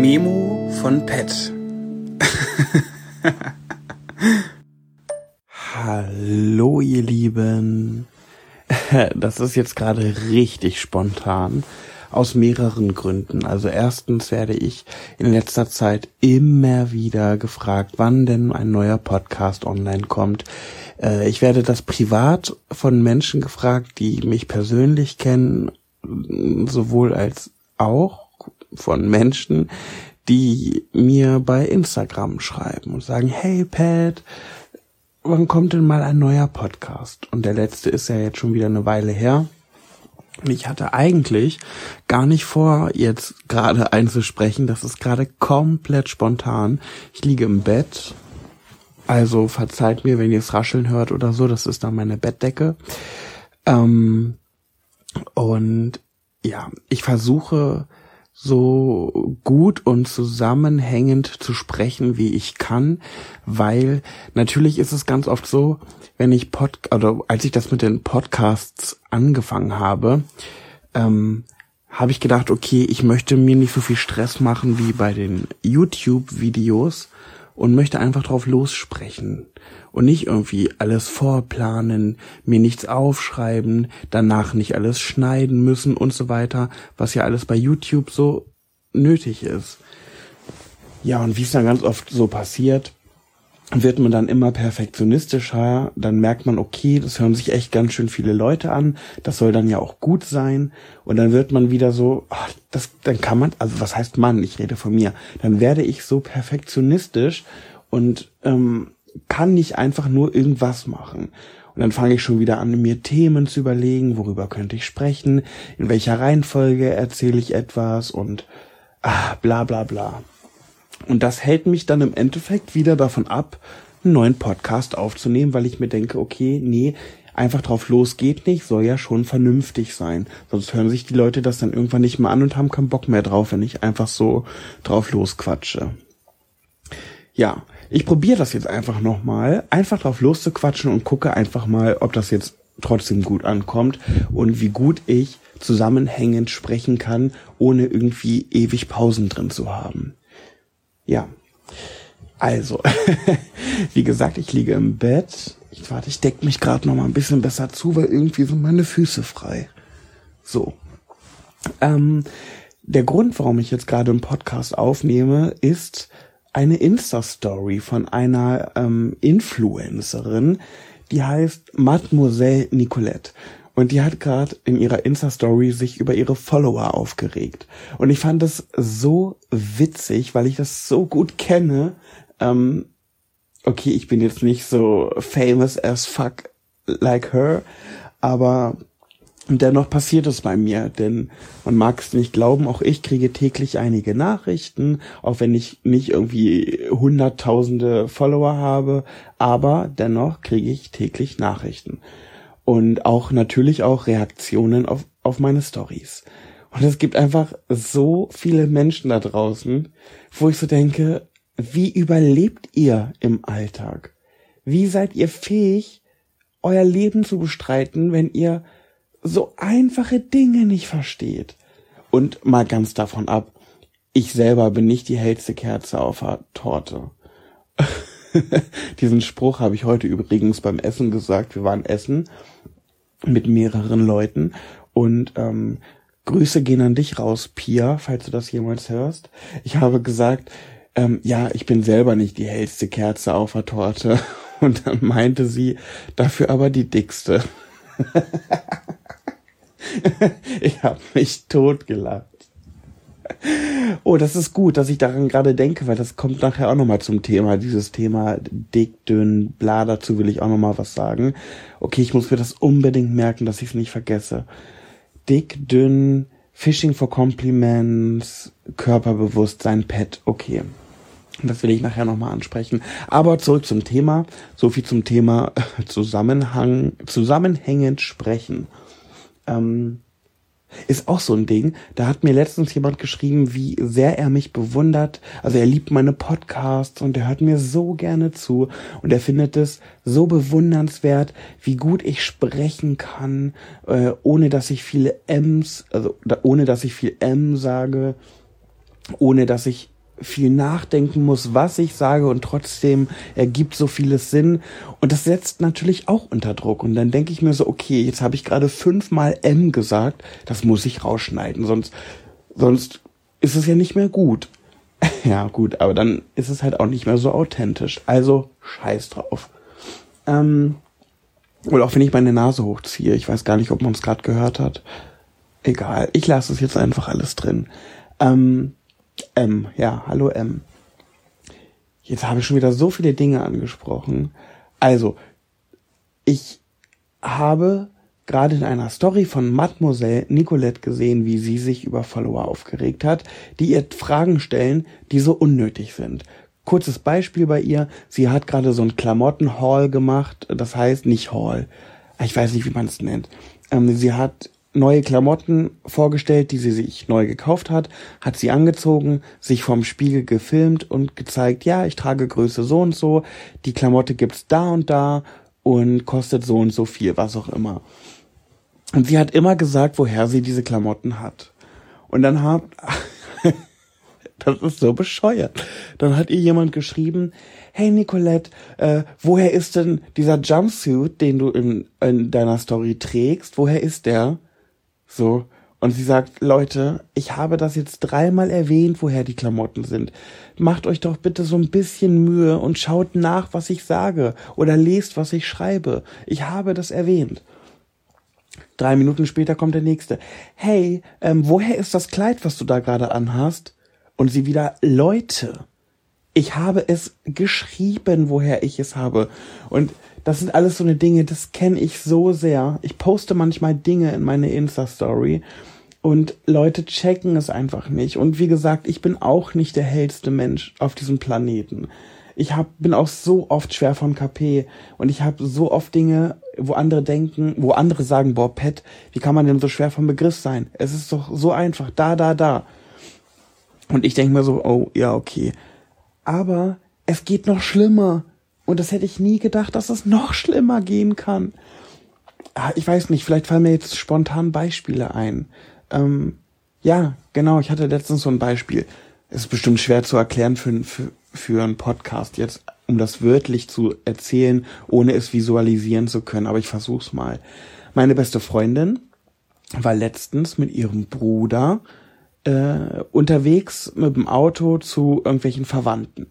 Memo von Pet. Hallo ihr Lieben. Das ist jetzt gerade richtig spontan. Aus mehreren Gründen. Also erstens werde ich in letzter Zeit immer wieder gefragt, wann denn ein neuer Podcast online kommt. Äh, ich werde das privat von Menschen gefragt, die mich persönlich kennen, sowohl als auch von Menschen, die mir bei Instagram schreiben und sagen, hey Pat, wann kommt denn mal ein neuer Podcast? Und der letzte ist ja jetzt schon wieder eine Weile her. Und ich hatte eigentlich gar nicht vor, jetzt gerade einzusprechen. Das ist gerade komplett spontan. Ich liege im Bett. Also verzeiht mir, wenn ihr es rascheln hört oder so. Das ist dann meine Bettdecke. Ähm, und ja, ich versuche so gut und zusammenhängend zu sprechen, wie ich kann, weil natürlich ist es ganz oft so, wenn ich Pod oder als ich das mit den Podcasts angefangen habe, ähm, habe ich gedacht, okay, ich möchte mir nicht so viel Stress machen wie bei den YouTube-Videos und möchte einfach drauf lossprechen und nicht irgendwie alles vorplanen, mir nichts aufschreiben, danach nicht alles schneiden müssen und so weiter, was ja alles bei YouTube so nötig ist. Ja, und wie es dann ganz oft so passiert, wird man dann immer perfektionistischer, dann merkt man, okay, das hören sich echt ganz schön viele Leute an, das soll dann ja auch gut sein. Und dann wird man wieder so, ach, das, dann kann man, also was heißt Mann, ich rede von mir, dann werde ich so perfektionistisch und ähm, kann nicht einfach nur irgendwas machen. Und dann fange ich schon wieder an, mir Themen zu überlegen, worüber könnte ich sprechen, in welcher Reihenfolge erzähle ich etwas und ah, bla bla bla. Und das hält mich dann im Endeffekt wieder davon ab, einen neuen Podcast aufzunehmen, weil ich mir denke, okay, nee, einfach drauf los geht nicht, soll ja schon vernünftig sein. Sonst hören sich die Leute das dann irgendwann nicht mehr an und haben keinen Bock mehr drauf, wenn ich einfach so drauf losquatsche. Ja, ich probiere das jetzt einfach nochmal, einfach drauf loszuquatschen und gucke einfach mal, ob das jetzt trotzdem gut ankommt und wie gut ich zusammenhängend sprechen kann, ohne irgendwie ewig Pausen drin zu haben. Ja. Also, wie gesagt, ich liege im Bett. Ich warte, ich deck mich gerade noch mal ein bisschen besser zu, weil irgendwie sind meine Füße frei. So. Ähm, der Grund, warum ich jetzt gerade einen Podcast aufnehme, ist, eine Insta-Story von einer ähm, Influencerin, die heißt Mademoiselle Nicolette. Und die hat gerade in ihrer Insta-Story sich über ihre Follower aufgeregt. Und ich fand das so witzig, weil ich das so gut kenne. Ähm, okay, ich bin jetzt nicht so famous as fuck like her, aber und dennoch passiert es bei mir, denn man mag es nicht glauben, auch ich kriege täglich einige Nachrichten, auch wenn ich nicht irgendwie hunderttausende Follower habe, aber dennoch kriege ich täglich Nachrichten. Und auch natürlich auch Reaktionen auf, auf meine Stories. Und es gibt einfach so viele Menschen da draußen, wo ich so denke, wie überlebt ihr im Alltag? Wie seid ihr fähig, euer Leben zu bestreiten, wenn ihr so einfache Dinge nicht versteht. Und mal ganz davon ab, ich selber bin nicht die hellste Kerze auf der Torte. Diesen Spruch habe ich heute übrigens beim Essen gesagt. Wir waren essen mit mehreren Leuten und ähm, Grüße gehen an dich raus, Pia, falls du das jemals hörst. Ich habe gesagt, ähm, ja, ich bin selber nicht die hellste Kerze auf der Torte. Und dann meinte sie, dafür aber die dickste. ich habe mich totgelacht. Oh, das ist gut, dass ich daran gerade denke, weil das kommt nachher auch nochmal zum Thema. Dieses Thema dick, dünn, bla, dazu will ich auch nochmal was sagen. Okay, ich muss mir das unbedingt merken, dass ich es nicht vergesse. Dick, dünn, Fishing for Compliments, Körperbewusstsein, Pet, okay. Das will ich nachher nochmal ansprechen. Aber zurück zum Thema. So viel zum Thema Zusammenhang, zusammenhängend sprechen. Ähm, ist auch so ein Ding. Da hat mir letztens jemand geschrieben, wie sehr er mich bewundert. Also er liebt meine Podcasts und er hört mir so gerne zu und er findet es so bewundernswert, wie gut ich sprechen kann, äh, ohne dass ich viele M's, also ohne dass ich viel M sage, ohne dass ich viel nachdenken muss, was ich sage und trotzdem ergibt so vieles Sinn. Und das setzt natürlich auch unter Druck. Und dann denke ich mir so, okay, jetzt habe ich gerade fünfmal M gesagt, das muss ich rausschneiden, sonst, sonst ist es ja nicht mehr gut. ja, gut, aber dann ist es halt auch nicht mehr so authentisch. Also scheiß drauf. Ähm, oder auch wenn ich meine Nase hochziehe, ich weiß gar nicht, ob man es gerade gehört hat. Egal, ich lasse es jetzt einfach alles drin. Ähm, M, ja, hallo M. Jetzt habe ich schon wieder so viele Dinge angesprochen. Also, ich habe gerade in einer Story von Mademoiselle Nicolette gesehen, wie sie sich über Follower aufgeregt hat, die ihr Fragen stellen, die so unnötig sind. Kurzes Beispiel bei ihr, sie hat gerade so ein Klamotten-Haul gemacht, das heißt nicht Haul, ich weiß nicht, wie man es nennt. Ähm, sie hat neue Klamotten vorgestellt, die sie sich neu gekauft hat, hat sie angezogen, sich vom Spiegel gefilmt und gezeigt, ja, ich trage Größe so und so, die Klamotte gibt's da und da und kostet so und so viel, was auch immer. Und sie hat immer gesagt, woher sie diese Klamotten hat. Und dann hat, das ist so bescheuert. Dann hat ihr jemand geschrieben, hey Nicolette, äh, woher ist denn dieser Jumpsuit, den du in, in deiner Story trägst, woher ist der? So. Und sie sagt, Leute, ich habe das jetzt dreimal erwähnt, woher die Klamotten sind. Macht euch doch bitte so ein bisschen Mühe und schaut nach, was ich sage oder lest, was ich schreibe. Ich habe das erwähnt. Drei Minuten später kommt der nächste. Hey, ähm, woher ist das Kleid, was du da gerade anhast? Und sie wieder, Leute, ich habe es geschrieben, woher ich es habe. Und das sind alles so eine Dinge, das kenne ich so sehr. Ich poste manchmal Dinge in meine Insta-Story und Leute checken es einfach nicht. Und wie gesagt, ich bin auch nicht der hellste Mensch auf diesem Planeten. Ich hab, bin auch so oft schwer von KP und ich habe so oft Dinge, wo andere denken, wo andere sagen, boah, Pet, wie kann man denn so schwer vom Begriff sein? Es ist doch so einfach, da, da, da. Und ich denke mir so, oh, ja, okay. Aber es geht noch schlimmer. Und das hätte ich nie gedacht, dass es noch schlimmer gehen kann. Ah, ich weiß nicht, vielleicht fallen mir jetzt spontan Beispiele ein. Ähm, ja, genau, ich hatte letztens so ein Beispiel. Es ist bestimmt schwer zu erklären für, für, für einen Podcast jetzt, um das wörtlich zu erzählen, ohne es visualisieren zu können, aber ich versuch's mal. Meine beste Freundin war letztens mit ihrem Bruder äh, unterwegs mit dem Auto zu irgendwelchen Verwandten.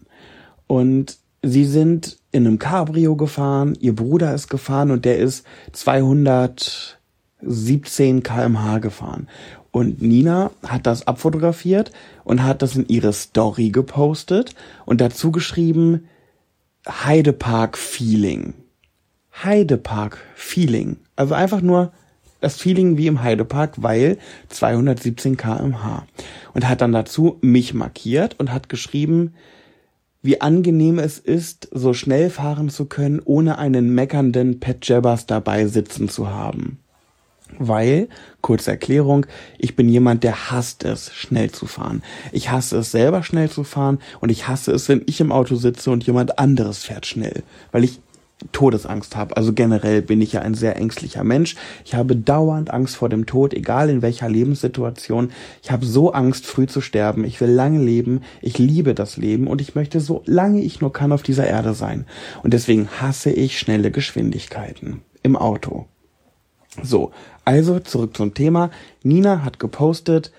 Und sie sind in einem Cabrio gefahren, ihr Bruder ist gefahren und der ist 217 kmh gefahren. Und Nina hat das abfotografiert und hat das in ihre Story gepostet und dazu geschrieben Heidepark Feeling. Heidepark Feeling. Also einfach nur das Feeling wie im Heidepark, weil 217 kmh. Und hat dann dazu mich markiert und hat geschrieben, wie angenehm es ist, so schnell fahren zu können, ohne einen meckernden Pet Jabbers dabei sitzen zu haben. Weil, kurze Erklärung, ich bin jemand, der hasst es, schnell zu fahren. Ich hasse es selber schnell zu fahren und ich hasse es, wenn ich im Auto sitze und jemand anderes fährt schnell. Weil ich Todesangst habe. Also generell bin ich ja ein sehr ängstlicher Mensch. Ich habe dauernd Angst vor dem Tod, egal in welcher Lebenssituation. Ich habe so Angst, früh zu sterben. Ich will lange leben. Ich liebe das Leben und ich möchte so lange ich nur kann auf dieser Erde sein. Und deswegen hasse ich schnelle Geschwindigkeiten im Auto. So, also zurück zum Thema. Nina hat gepostet,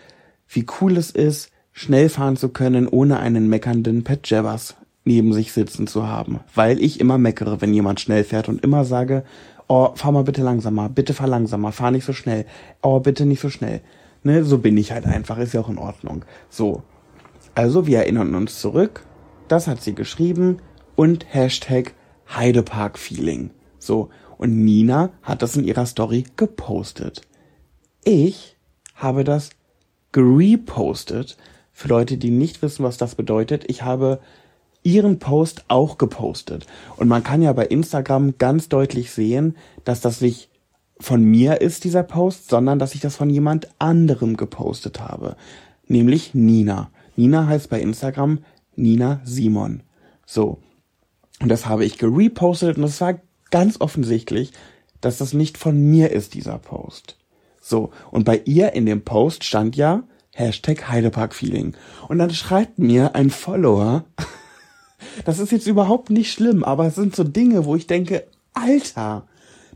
wie cool es ist, schnell fahren zu können, ohne einen meckernden Pet Jabbers neben sich sitzen zu haben, weil ich immer meckere, wenn jemand schnell fährt und immer sage, oh, fahr mal bitte langsamer, bitte fahr langsamer, fahr nicht so schnell, oh, bitte nicht so schnell. Ne, so bin ich halt einfach, ist ja auch in Ordnung. So. Also, wir erinnern uns zurück, das hat sie geschrieben und Hashtag Heidepark-Feeling. So. Und Nina hat das in ihrer Story gepostet. Ich habe das gerepostet. Für Leute, die nicht wissen, was das bedeutet, ich habe ihren Post auch gepostet. Und man kann ja bei Instagram ganz deutlich sehen, dass das nicht von mir ist, dieser Post, sondern dass ich das von jemand anderem gepostet habe. Nämlich Nina. Nina heißt bei Instagram Nina Simon. So. Und das habe ich gerepostet und es war ganz offensichtlich, dass das nicht von mir ist, dieser Post. So. Und bei ihr in dem Post stand ja Hashtag Heidepark-Feeling. Und dann schreibt mir ein Follower, das ist jetzt überhaupt nicht schlimm, aber es sind so Dinge, wo ich denke, Alter,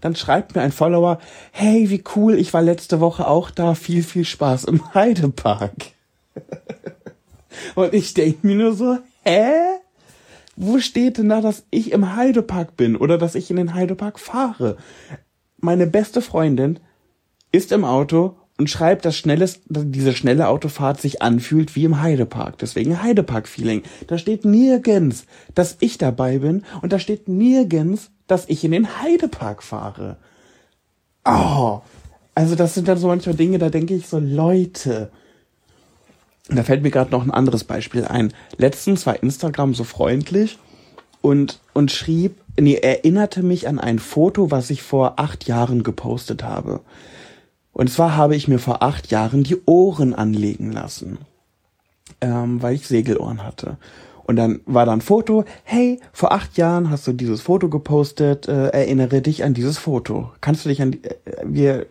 dann schreibt mir ein Follower, hey, wie cool, ich war letzte Woche auch da, viel, viel Spaß im Heidepark. Und ich denke mir nur so, hä? Wo steht denn da, dass ich im Heidepark bin oder dass ich in den Heidepark fahre? Meine beste Freundin ist im Auto und schreibt, dass schnelles, diese schnelle Autofahrt sich anfühlt wie im Heidepark. Deswegen Heidepark-Feeling. Da steht nirgends, dass ich dabei bin und da steht nirgends, dass ich in den Heidepark fahre. Oh, also das sind dann so manchmal Dinge, da denke ich so, Leute. Da fällt mir gerade noch ein anderes Beispiel ein. Letztens war Instagram so freundlich und, und schrieb, nee, erinnerte mich an ein Foto, was ich vor acht Jahren gepostet habe. Und zwar habe ich mir vor acht Jahren die Ohren anlegen lassen, ähm, weil ich Segelohren hatte. Und dann war da ein Foto, hey, vor acht Jahren hast du dieses Foto gepostet, äh, erinnere dich an dieses Foto. Kannst du dich an, äh, wir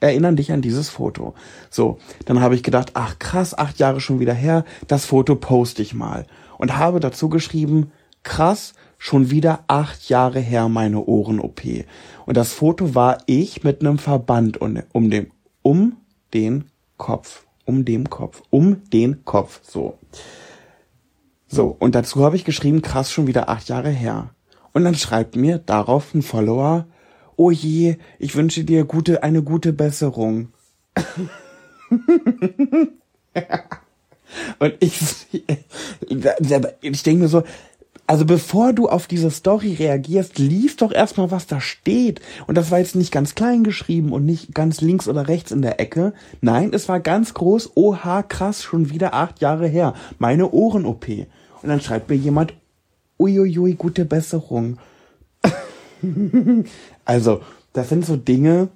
erinnern dich an dieses Foto. So, dann habe ich gedacht, ach krass, acht Jahre schon wieder her, das Foto poste ich mal. Und habe dazu geschrieben, krass, schon wieder acht Jahre her meine Ohren-OP. Und das Foto war ich mit einem Verband um, dem, um den Kopf. Um dem Kopf. Um den Kopf. So. So, und dazu habe ich geschrieben, krass, schon wieder acht Jahre her. Und dann schreibt mir darauf ein Follower, oh je, ich wünsche dir gute, eine gute Besserung. und ich, ich denke mir so, also bevor du auf diese Story reagierst, lies doch erstmal, was da steht. Und das war jetzt nicht ganz klein geschrieben und nicht ganz links oder rechts in der Ecke. Nein, es war ganz groß, oha, krass, schon wieder acht Jahre her. Meine Ohren-OP. Und dann schreibt mir jemand, uiuiui, gute Besserung. also, das sind so Dinge,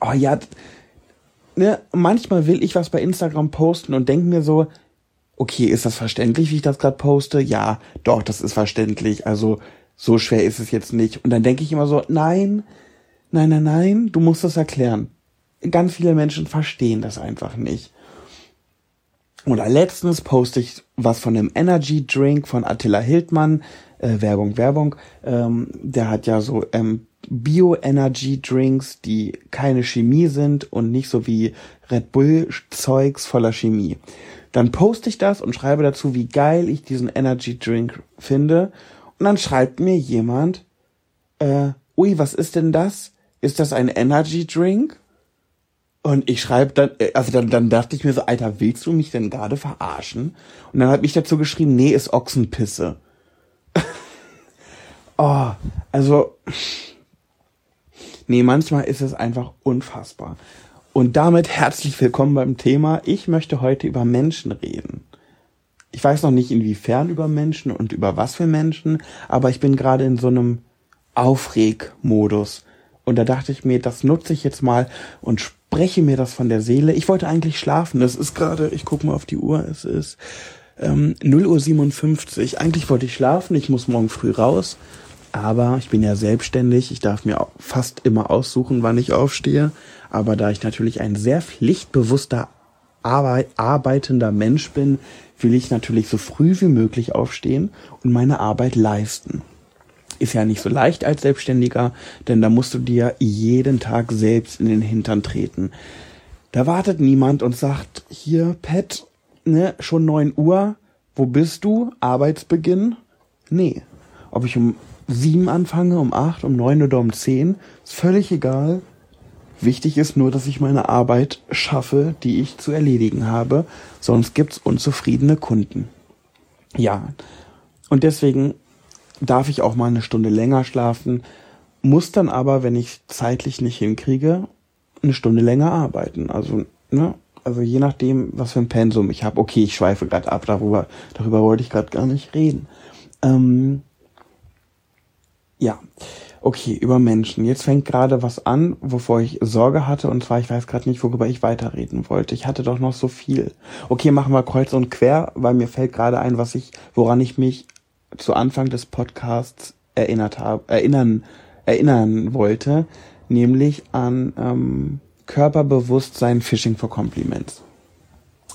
oh ja, ne, manchmal will ich was bei Instagram posten und denke mir so, okay, ist das verständlich, wie ich das gerade poste? Ja, doch, das ist verständlich. Also, so schwer ist es jetzt nicht. Und dann denke ich immer so, nein, nein, nein, nein, du musst das erklären. Ganz viele Menschen verstehen das einfach nicht. Oder letztens poste ich was von einem Energy Drink von Attila Hildmann. Äh, Werbung, Werbung. Ähm, der hat ja so ähm, Bio-Energy Drinks, die keine Chemie sind und nicht so wie Red Bull Zeugs voller Chemie. Dann poste ich das und schreibe dazu, wie geil ich diesen Energy Drink finde. Und dann schreibt mir jemand, äh, ui, was ist denn das? Ist das ein Energy Drink? Und ich schreibe dann, äh, also dann, dann dachte ich mir so, Alter, willst du mich denn gerade verarschen? Und dann habe ich dazu geschrieben, nee, ist Ochsenpisse. oh, also, nee, manchmal ist es einfach unfassbar. Und damit herzlich willkommen beim Thema. Ich möchte heute über Menschen reden. Ich weiß noch nicht inwiefern über Menschen und über was für Menschen, aber ich bin gerade in so einem Aufregmodus. Und da dachte ich mir, das nutze ich jetzt mal und spreche mir das von der Seele. Ich wollte eigentlich schlafen. Es ist gerade, ich gucke mal auf die Uhr, es ist ähm, 0 Uhr 57. Eigentlich wollte ich schlafen, ich muss morgen früh raus. Aber ich bin ja selbstständig. Ich darf mir fast immer aussuchen, wann ich aufstehe. Aber da ich natürlich ein sehr pflichtbewusster, arbeitender Mensch bin, will ich natürlich so früh wie möglich aufstehen und meine Arbeit leisten ist ja nicht so leicht als Selbstständiger, denn da musst du dir jeden Tag selbst in den Hintern treten. Da wartet niemand und sagt, hier, Pet, ne, schon neun Uhr, wo bist du? Arbeitsbeginn? Nee. Ob ich um sieben anfange, um acht, um neun oder um zehn, ist völlig egal. Wichtig ist nur, dass ich meine Arbeit schaffe, die ich zu erledigen habe, sonst gibt's unzufriedene Kunden. Ja. Und deswegen darf ich auch mal eine Stunde länger schlafen, muss dann aber, wenn ich zeitlich nicht hinkriege, eine Stunde länger arbeiten. Also, ne? Also je nachdem, was für ein Pensum ich habe. Okay, ich schweife gerade ab, darüber, darüber wollte ich gerade gar nicht reden. Ähm, ja, okay, über Menschen. Jetzt fängt gerade was an, wovor ich Sorge hatte, und zwar, ich weiß gerade nicht, worüber ich weiterreden wollte. Ich hatte doch noch so viel. Okay, machen wir kreuz und quer, weil mir fällt gerade ein, was ich, woran ich mich zu Anfang des Podcasts erinnert habe, erinnern, erinnern wollte, nämlich an ähm, Körperbewusstsein Phishing for Compliments.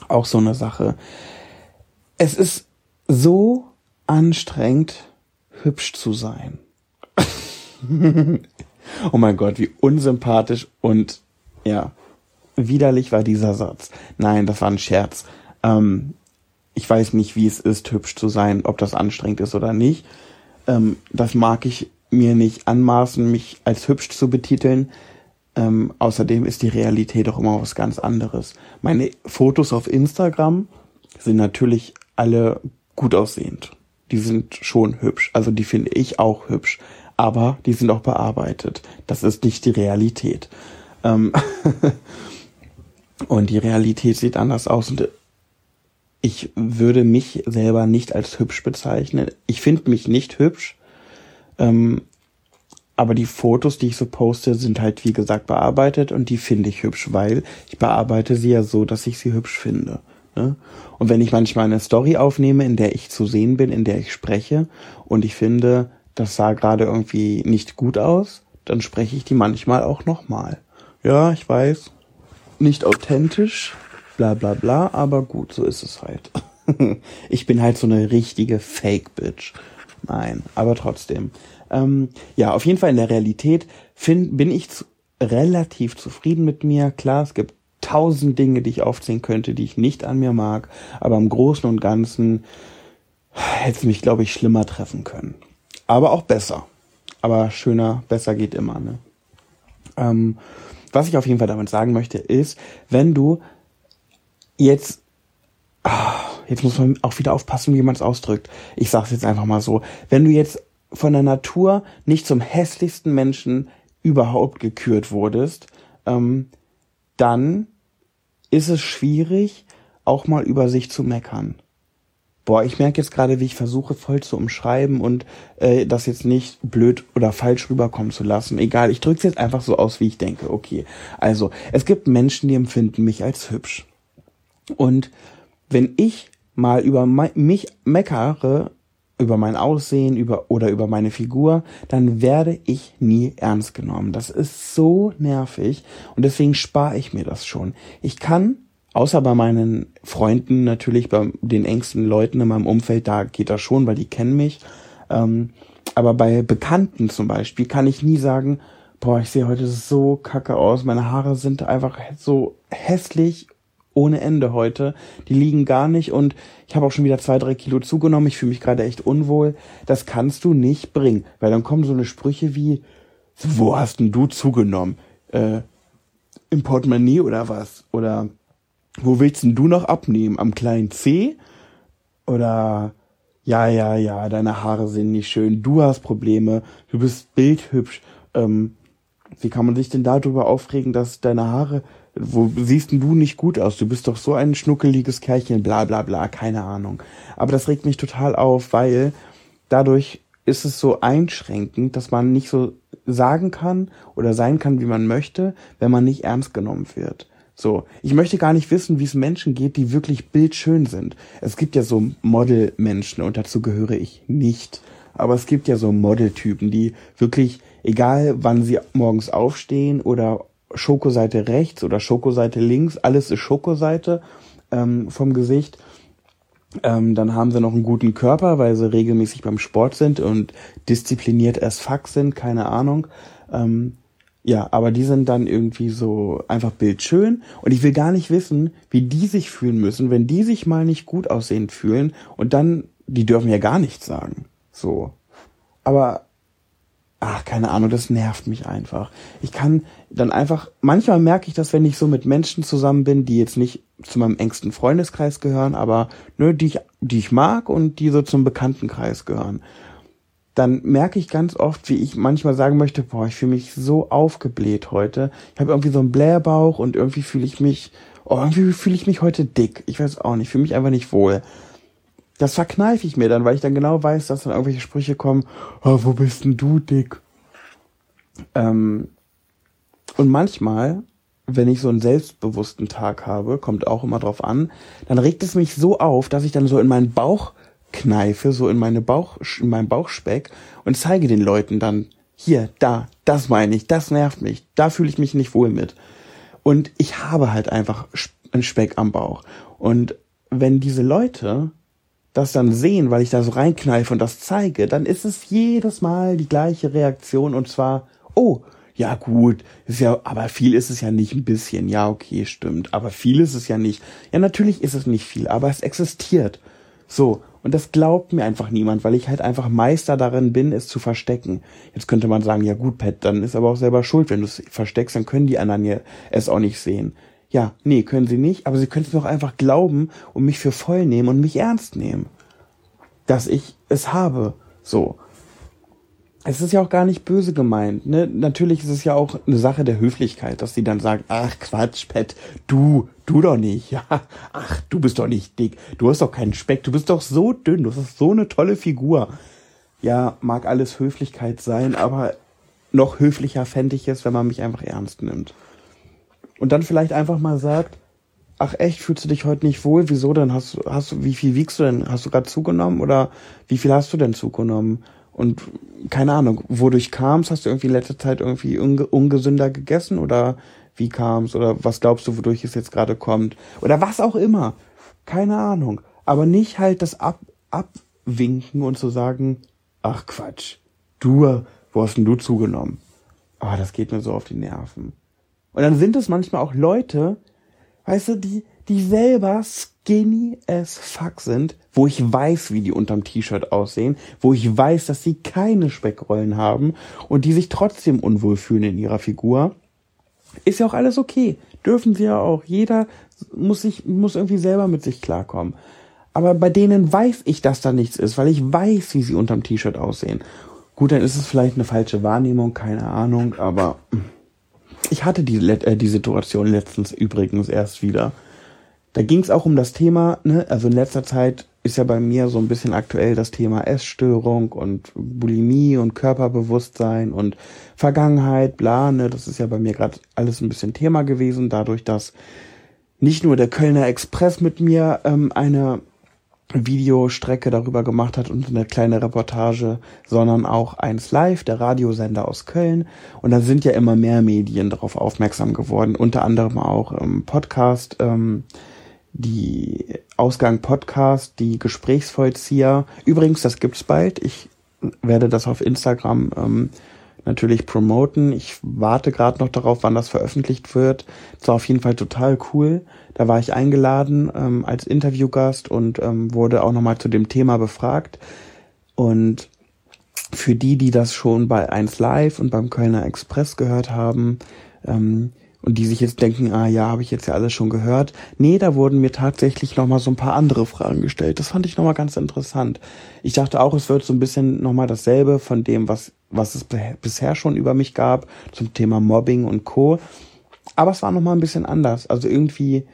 Auch so eine Sache. Es ist so anstrengend, hübsch zu sein. oh mein Gott, wie unsympathisch und ja, widerlich war dieser Satz. Nein, das war ein Scherz. Ähm, ich weiß nicht, wie es ist, hübsch zu sein, ob das anstrengend ist oder nicht. Ähm, das mag ich mir nicht anmaßen, mich als hübsch zu betiteln. Ähm, außerdem ist die Realität auch immer was ganz anderes. Meine Fotos auf Instagram sind natürlich alle gut aussehend. Die sind schon hübsch. Also die finde ich auch hübsch. Aber die sind auch bearbeitet. Das ist nicht die Realität. Ähm und die Realität sieht anders aus. Und ich würde mich selber nicht als hübsch bezeichnen. Ich finde mich nicht hübsch. Ähm, aber die Fotos, die ich so poste, sind halt, wie gesagt, bearbeitet und die finde ich hübsch, weil ich bearbeite sie ja so, dass ich sie hübsch finde. Ne? Und wenn ich manchmal eine Story aufnehme, in der ich zu sehen bin, in der ich spreche und ich finde, das sah gerade irgendwie nicht gut aus, dann spreche ich die manchmal auch nochmal. Ja, ich weiß, nicht authentisch, bla bla bla, aber gut, so ist es halt. ich bin halt so eine richtige Fake-Bitch. Nein, aber trotzdem. Ähm, ja, auf jeden Fall in der Realität find, bin ich zu, relativ zufrieden mit mir. Klar, es gibt tausend Dinge, die ich aufzählen könnte, die ich nicht an mir mag, aber im Großen und Ganzen hätte es mich, glaube ich, schlimmer treffen können. Aber auch besser. Aber schöner, besser geht immer, ne? Ähm, was ich auf jeden Fall damit sagen möchte, ist, wenn du jetzt, ah, jetzt muss man auch wieder aufpassen, wie man es ausdrückt. Ich sage es jetzt einfach mal so. Wenn du jetzt von der Natur nicht zum hässlichsten Menschen überhaupt gekürt wurdest, ähm, dann ist es schwierig, auch mal über sich zu meckern. Boah, ich merke jetzt gerade, wie ich versuche, voll zu umschreiben und äh, das jetzt nicht blöd oder falsch rüberkommen zu lassen. Egal, ich drücke es jetzt einfach so aus, wie ich denke. Okay, also es gibt Menschen, die empfinden mich als hübsch. Und wenn ich mal über mich meckere, über mein Aussehen, über oder über meine Figur, dann werde ich nie ernst genommen. Das ist so nervig und deswegen spare ich mir das schon. Ich kann außer bei meinen Freunden natürlich, bei den engsten Leuten in meinem Umfeld, da geht das schon, weil die kennen mich. Ähm, aber bei Bekannten zum Beispiel kann ich nie sagen, boah, ich sehe heute so kacke aus, meine Haare sind einfach so hässlich ohne Ende heute. Die liegen gar nicht und ich habe auch schon wieder zwei, drei Kilo zugenommen. Ich fühle mich gerade echt unwohl. Das kannst du nicht bringen, weil dann kommen so eine Sprüche wie, wo hast denn du zugenommen? Äh, Im Portemonnaie oder was? Oder wo willst denn du noch abnehmen? Am kleinen C? Oder ja, ja, ja, deine Haare sind nicht schön, du hast Probleme, du bist bildhübsch. Ähm, wie kann man sich denn darüber aufregen, dass deine Haare wo siehst denn du nicht gut aus? Du bist doch so ein schnuckeliges Kerlchen, bla bla bla, keine Ahnung. Aber das regt mich total auf, weil dadurch ist es so einschränkend, dass man nicht so sagen kann oder sein kann, wie man möchte, wenn man nicht ernst genommen wird. So, ich möchte gar nicht wissen, wie es Menschen geht, die wirklich bildschön sind. Es gibt ja so Modelmenschen und dazu gehöre ich nicht. Aber es gibt ja so Modeltypen, die wirklich, egal wann sie morgens aufstehen oder Schokoseite rechts oder Schokoseite links, alles ist Schokoseite ähm, vom Gesicht. Ähm, dann haben sie noch einen guten Körper, weil sie regelmäßig beim Sport sind und diszipliniert as fuck sind, keine Ahnung. Ähm, ja, aber die sind dann irgendwie so einfach bildschön und ich will gar nicht wissen, wie die sich fühlen müssen, wenn die sich mal nicht gut aussehend fühlen und dann, die dürfen ja gar nichts sagen. So. Aber ach, keine Ahnung, das nervt mich einfach. Ich kann dann einfach, manchmal merke ich das, wenn ich so mit Menschen zusammen bin, die jetzt nicht zu meinem engsten Freundeskreis gehören, aber ne, die ich, die ich mag und die so zum Bekanntenkreis gehören. Dann merke ich ganz oft, wie ich manchmal sagen möchte, boah, ich fühle mich so aufgebläht heute. Ich habe irgendwie so einen Blähbauch und irgendwie fühle ich mich, oh, irgendwie fühle ich mich heute dick. Ich weiß auch nicht, fühle mich einfach nicht wohl das verkneife ich mir dann, weil ich dann genau weiß, dass dann irgendwelche Sprüche kommen, oh, wo bist denn du, Dick? Ähm, und manchmal, wenn ich so einen selbstbewussten Tag habe, kommt auch immer drauf an, dann regt es mich so auf, dass ich dann so in meinen Bauch kneife, so in meine Bauch, in meinen Bauchspeck und zeige den Leuten dann, hier, da, das meine ich, das nervt mich, da fühle ich mich nicht wohl mit. Und ich habe halt einfach einen Speck am Bauch. Und wenn diese Leute das dann sehen, weil ich da so reinkneife und das zeige, dann ist es jedes Mal die gleiche Reaktion und zwar, oh, ja gut, ist ja, aber viel ist es ja nicht ein bisschen. Ja, okay, stimmt. Aber viel ist es ja nicht. Ja, natürlich ist es nicht viel, aber es existiert. So. Und das glaubt mir einfach niemand, weil ich halt einfach Meister darin bin, es zu verstecken. Jetzt könnte man sagen, ja gut, Pat, dann ist aber auch selber schuld. Wenn du es versteckst, dann können die anderen ja es auch nicht sehen. Ja, nee, können sie nicht, aber sie können es mir auch einfach glauben und mich für voll nehmen und mich ernst nehmen. Dass ich es habe. So es ist ja auch gar nicht böse gemeint. Ne? Natürlich ist es ja auch eine Sache der Höflichkeit, dass sie dann sagt, ach Quatsch, Pet, du, du doch nicht. Ja, ach, du bist doch nicht dick. Du hast doch keinen Speck. Du bist doch so dünn. Du hast so eine tolle Figur. Ja, mag alles Höflichkeit sein, aber noch höflicher fände ich es, wenn man mich einfach ernst nimmt. Und dann vielleicht einfach mal sagt, ach echt, fühlst du dich heute nicht wohl? Wieso denn? Hast, hast du, wie viel wiegst du denn? Hast du gerade zugenommen oder wie viel hast du denn zugenommen? Und keine Ahnung, wodurch kam's? Hast du irgendwie in letzter Zeit irgendwie unge ungesünder gegessen oder wie kam's? Oder was glaubst du, wodurch es jetzt gerade kommt? Oder was auch immer. Keine Ahnung. Aber nicht halt das Ab abwinken und zu sagen, ach Quatsch, du, wo hast denn du zugenommen? Oh, das geht mir so auf die Nerven. Und dann sind es manchmal auch Leute, weißt du, die, die selber skinny as fuck sind, wo ich weiß, wie die unterm T-Shirt aussehen, wo ich weiß, dass sie keine Speckrollen haben und die sich trotzdem unwohl fühlen in ihrer Figur. Ist ja auch alles okay. Dürfen sie ja auch. Jeder muss sich, muss irgendwie selber mit sich klarkommen. Aber bei denen weiß ich, dass da nichts ist, weil ich weiß, wie sie unterm T-Shirt aussehen. Gut, dann ist es vielleicht eine falsche Wahrnehmung, keine Ahnung, aber ich hatte die, äh, die Situation letztens übrigens erst wieder. Da ging es auch um das Thema, ne, also in letzter Zeit ist ja bei mir so ein bisschen aktuell das Thema Essstörung und Bulimie und Körperbewusstsein und Vergangenheit, bla, ne, das ist ja bei mir gerade alles ein bisschen Thema gewesen, dadurch, dass nicht nur der Kölner Express mit mir ähm, eine Videostrecke darüber gemacht hat und eine kleine Reportage, sondern auch eins live, der Radiosender aus Köln. Und da sind ja immer mehr Medien darauf aufmerksam geworden, unter anderem auch ähm, Podcast, ähm, die Ausgang Podcast, die Gesprächsvollzieher. Übrigens, das gibt's bald. Ich werde das auf Instagram ähm, natürlich promoten. Ich warte gerade noch darauf, wann das veröffentlicht wird. Das war auf jeden Fall total cool. Da war ich eingeladen ähm, als Interviewgast und ähm, wurde auch nochmal zu dem Thema befragt. Und für die, die das schon bei 1 Live und beim Kölner Express gehört haben, ähm, und die sich jetzt denken, ah ja, habe ich jetzt ja alles schon gehört. Nee, da wurden mir tatsächlich nochmal so ein paar andere Fragen gestellt. Das fand ich nochmal ganz interessant. Ich dachte auch, es wird so ein bisschen nochmal dasselbe von dem, was, was es bisher schon über mich gab, zum Thema Mobbing und Co. Aber es war nochmal ein bisschen anders. Also irgendwie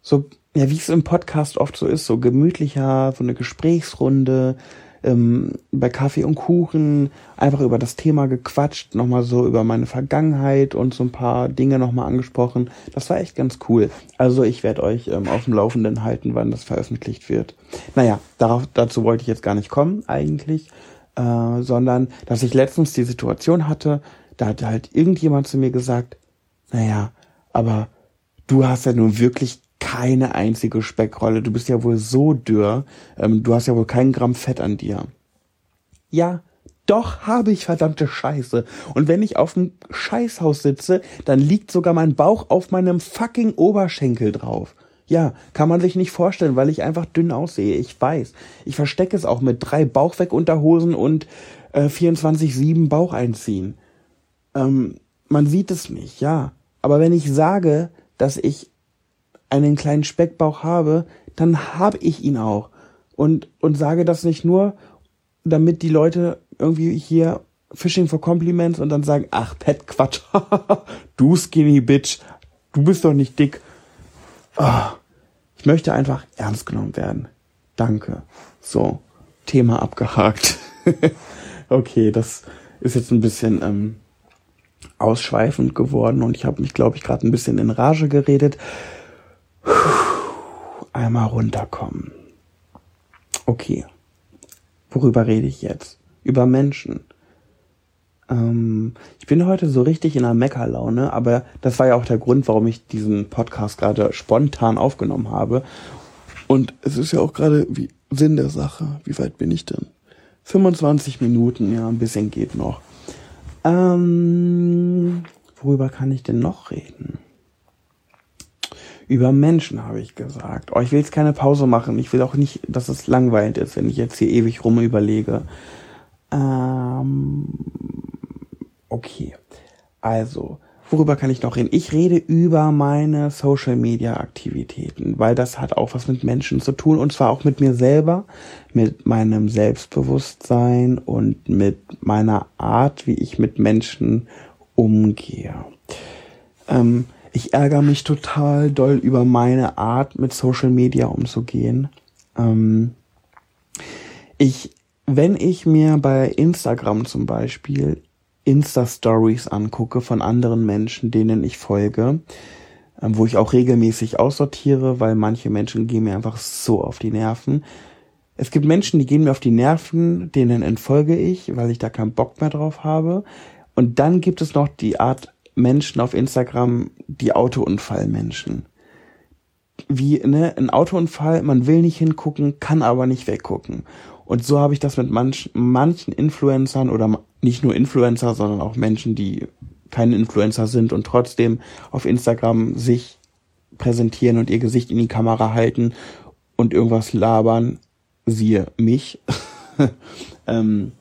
so, ja, wie es im Podcast oft so ist, so gemütlicher, so eine Gesprächsrunde, ähm, bei Kaffee und Kuchen einfach über das Thema gequatscht, nochmal so über meine Vergangenheit und so ein paar Dinge nochmal angesprochen. Das war echt ganz cool. Also ich werde euch ähm, auf dem Laufenden halten, wann das veröffentlicht wird. Naja, darauf, dazu wollte ich jetzt gar nicht kommen eigentlich, äh, sondern dass ich letztens die Situation hatte, da hatte halt irgendjemand zu mir gesagt, naja, aber du hast ja nun wirklich keine einzige Speckrolle. Du bist ja wohl so dürr. Ähm, du hast ja wohl keinen Gramm Fett an dir. Ja, doch habe ich verdammte Scheiße. Und wenn ich auf dem Scheißhaus sitze, dann liegt sogar mein Bauch auf meinem fucking Oberschenkel drauf. Ja, kann man sich nicht vorstellen, weil ich einfach dünn aussehe. Ich weiß. Ich verstecke es auch mit drei Bauchwegunterhosen und äh, 24-7 Bauch einziehen. Ähm, man sieht es nicht, ja. Aber wenn ich sage, dass ich einen kleinen Speckbauch habe, dann habe ich ihn auch. Und, und sage das nicht nur, damit die Leute irgendwie hier Fishing for Compliments und dann sagen, ach, Pet, Quatsch, du skinny Bitch, du bist doch nicht dick. Oh, ich möchte einfach ernst genommen werden. Danke. So, Thema abgehakt. okay, das ist jetzt ein bisschen ähm, ausschweifend geworden und ich habe mich, glaube ich, gerade ein bisschen in Rage geredet. Einmal runterkommen. Okay. Worüber rede ich jetzt? Über Menschen. Ähm, ich bin heute so richtig in einer Meckerlaune, aber das war ja auch der Grund, warum ich diesen Podcast gerade spontan aufgenommen habe. Und es ist ja auch gerade wie Sinn der Sache. Wie weit bin ich denn? 25 Minuten, ja, ein bisschen geht noch. Ähm, worüber kann ich denn noch reden? Über Menschen habe ich gesagt. Oh, ich will jetzt keine Pause machen. Ich will auch nicht, dass es langweilig ist, wenn ich jetzt hier ewig rum überlege. Ähm, okay. Also, worüber kann ich noch reden? Ich rede über meine Social Media Aktivitäten, weil das hat auch was mit Menschen zu tun und zwar auch mit mir selber, mit meinem Selbstbewusstsein und mit meiner Art, wie ich mit Menschen umgehe. Ähm, ich ärgere mich total doll über meine Art, mit Social Media umzugehen. Ähm, ich, wenn ich mir bei Instagram zum Beispiel Insta-Stories angucke von anderen Menschen, denen ich folge, ähm, wo ich auch regelmäßig aussortiere, weil manche Menschen gehen mir einfach so auf die Nerven. Es gibt Menschen, die gehen mir auf die Nerven, denen entfolge ich, weil ich da keinen Bock mehr drauf habe. Und dann gibt es noch die Art Menschen auf Instagram, die Autounfallmenschen. Wie, ne, ein Autounfall, man will nicht hingucken, kann aber nicht weggucken. Und so habe ich das mit manch, manchen Influencern oder nicht nur Influencer, sondern auch Menschen, die keine Influencer sind und trotzdem auf Instagram sich präsentieren und ihr Gesicht in die Kamera halten und irgendwas labern, siehe mich. ähm,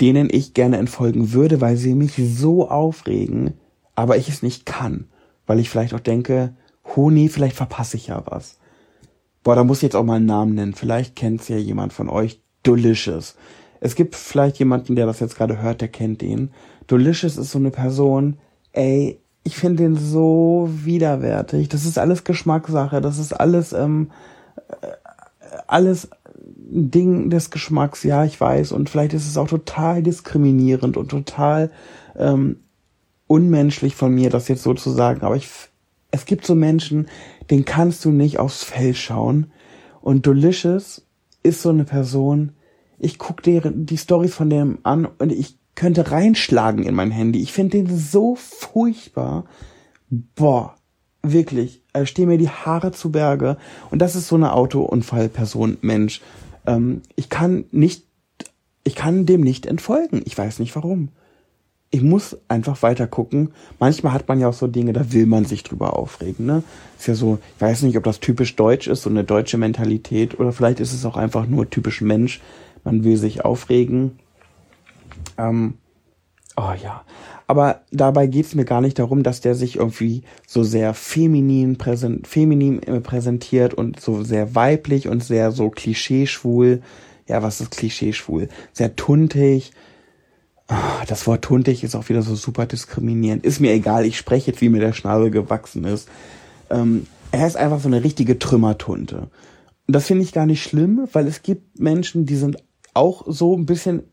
denen ich gerne entfolgen würde, weil sie mich so aufregen, aber ich es nicht kann, weil ich vielleicht auch denke, Honi, vielleicht verpasse ich ja was. Boah, da muss ich jetzt auch mal einen Namen nennen. Vielleicht kennt's ja jemand von euch. Delicious. Es gibt vielleicht jemanden, der das jetzt gerade hört, der kennt den. Delicious ist so eine Person, ey, ich finde den so widerwärtig. Das ist alles Geschmackssache. Das ist alles, ähm, äh, alles Ding des Geschmacks, ja, ich weiß. Und vielleicht ist es auch total diskriminierend und total ähm, unmenschlich von mir, das jetzt so zu sagen. Aber ich, es gibt so Menschen, den kannst du nicht aufs Fell schauen. Und Delicious ist so eine Person, ich guck dir die Stories von dem an und ich könnte reinschlagen in mein Handy. Ich finde den so furchtbar. Boah, wirklich. Äh, stehen mir die Haare zu Berge. Und das ist so eine Autounfallperson, Mensch. Ähm, ich kann nicht, ich kann dem nicht entfolgen. Ich weiß nicht warum. Ich muss einfach weiter gucken. Manchmal hat man ja auch so Dinge, da will man sich drüber aufregen. Ne? Ist ja so, ich weiß nicht, ob das typisch deutsch ist, so eine deutsche Mentalität, oder vielleicht ist es auch einfach nur typisch Mensch. Man will sich aufregen. Ähm, oh ja. Aber dabei geht's mir gar nicht darum, dass der sich irgendwie so sehr feminin, präsent, feminin äh, präsentiert und so sehr weiblich und sehr so klischeeschwul. Ja, was ist klischeeschwul? Sehr tuntig. Ah, das Wort tuntig ist auch wieder so super diskriminierend. Ist mir egal, ich spreche jetzt, wie mir der Schnabel gewachsen ist. Ähm, er ist einfach so eine richtige Trümmertunte. Und das finde ich gar nicht schlimm, weil es gibt Menschen, die sind auch so ein bisschen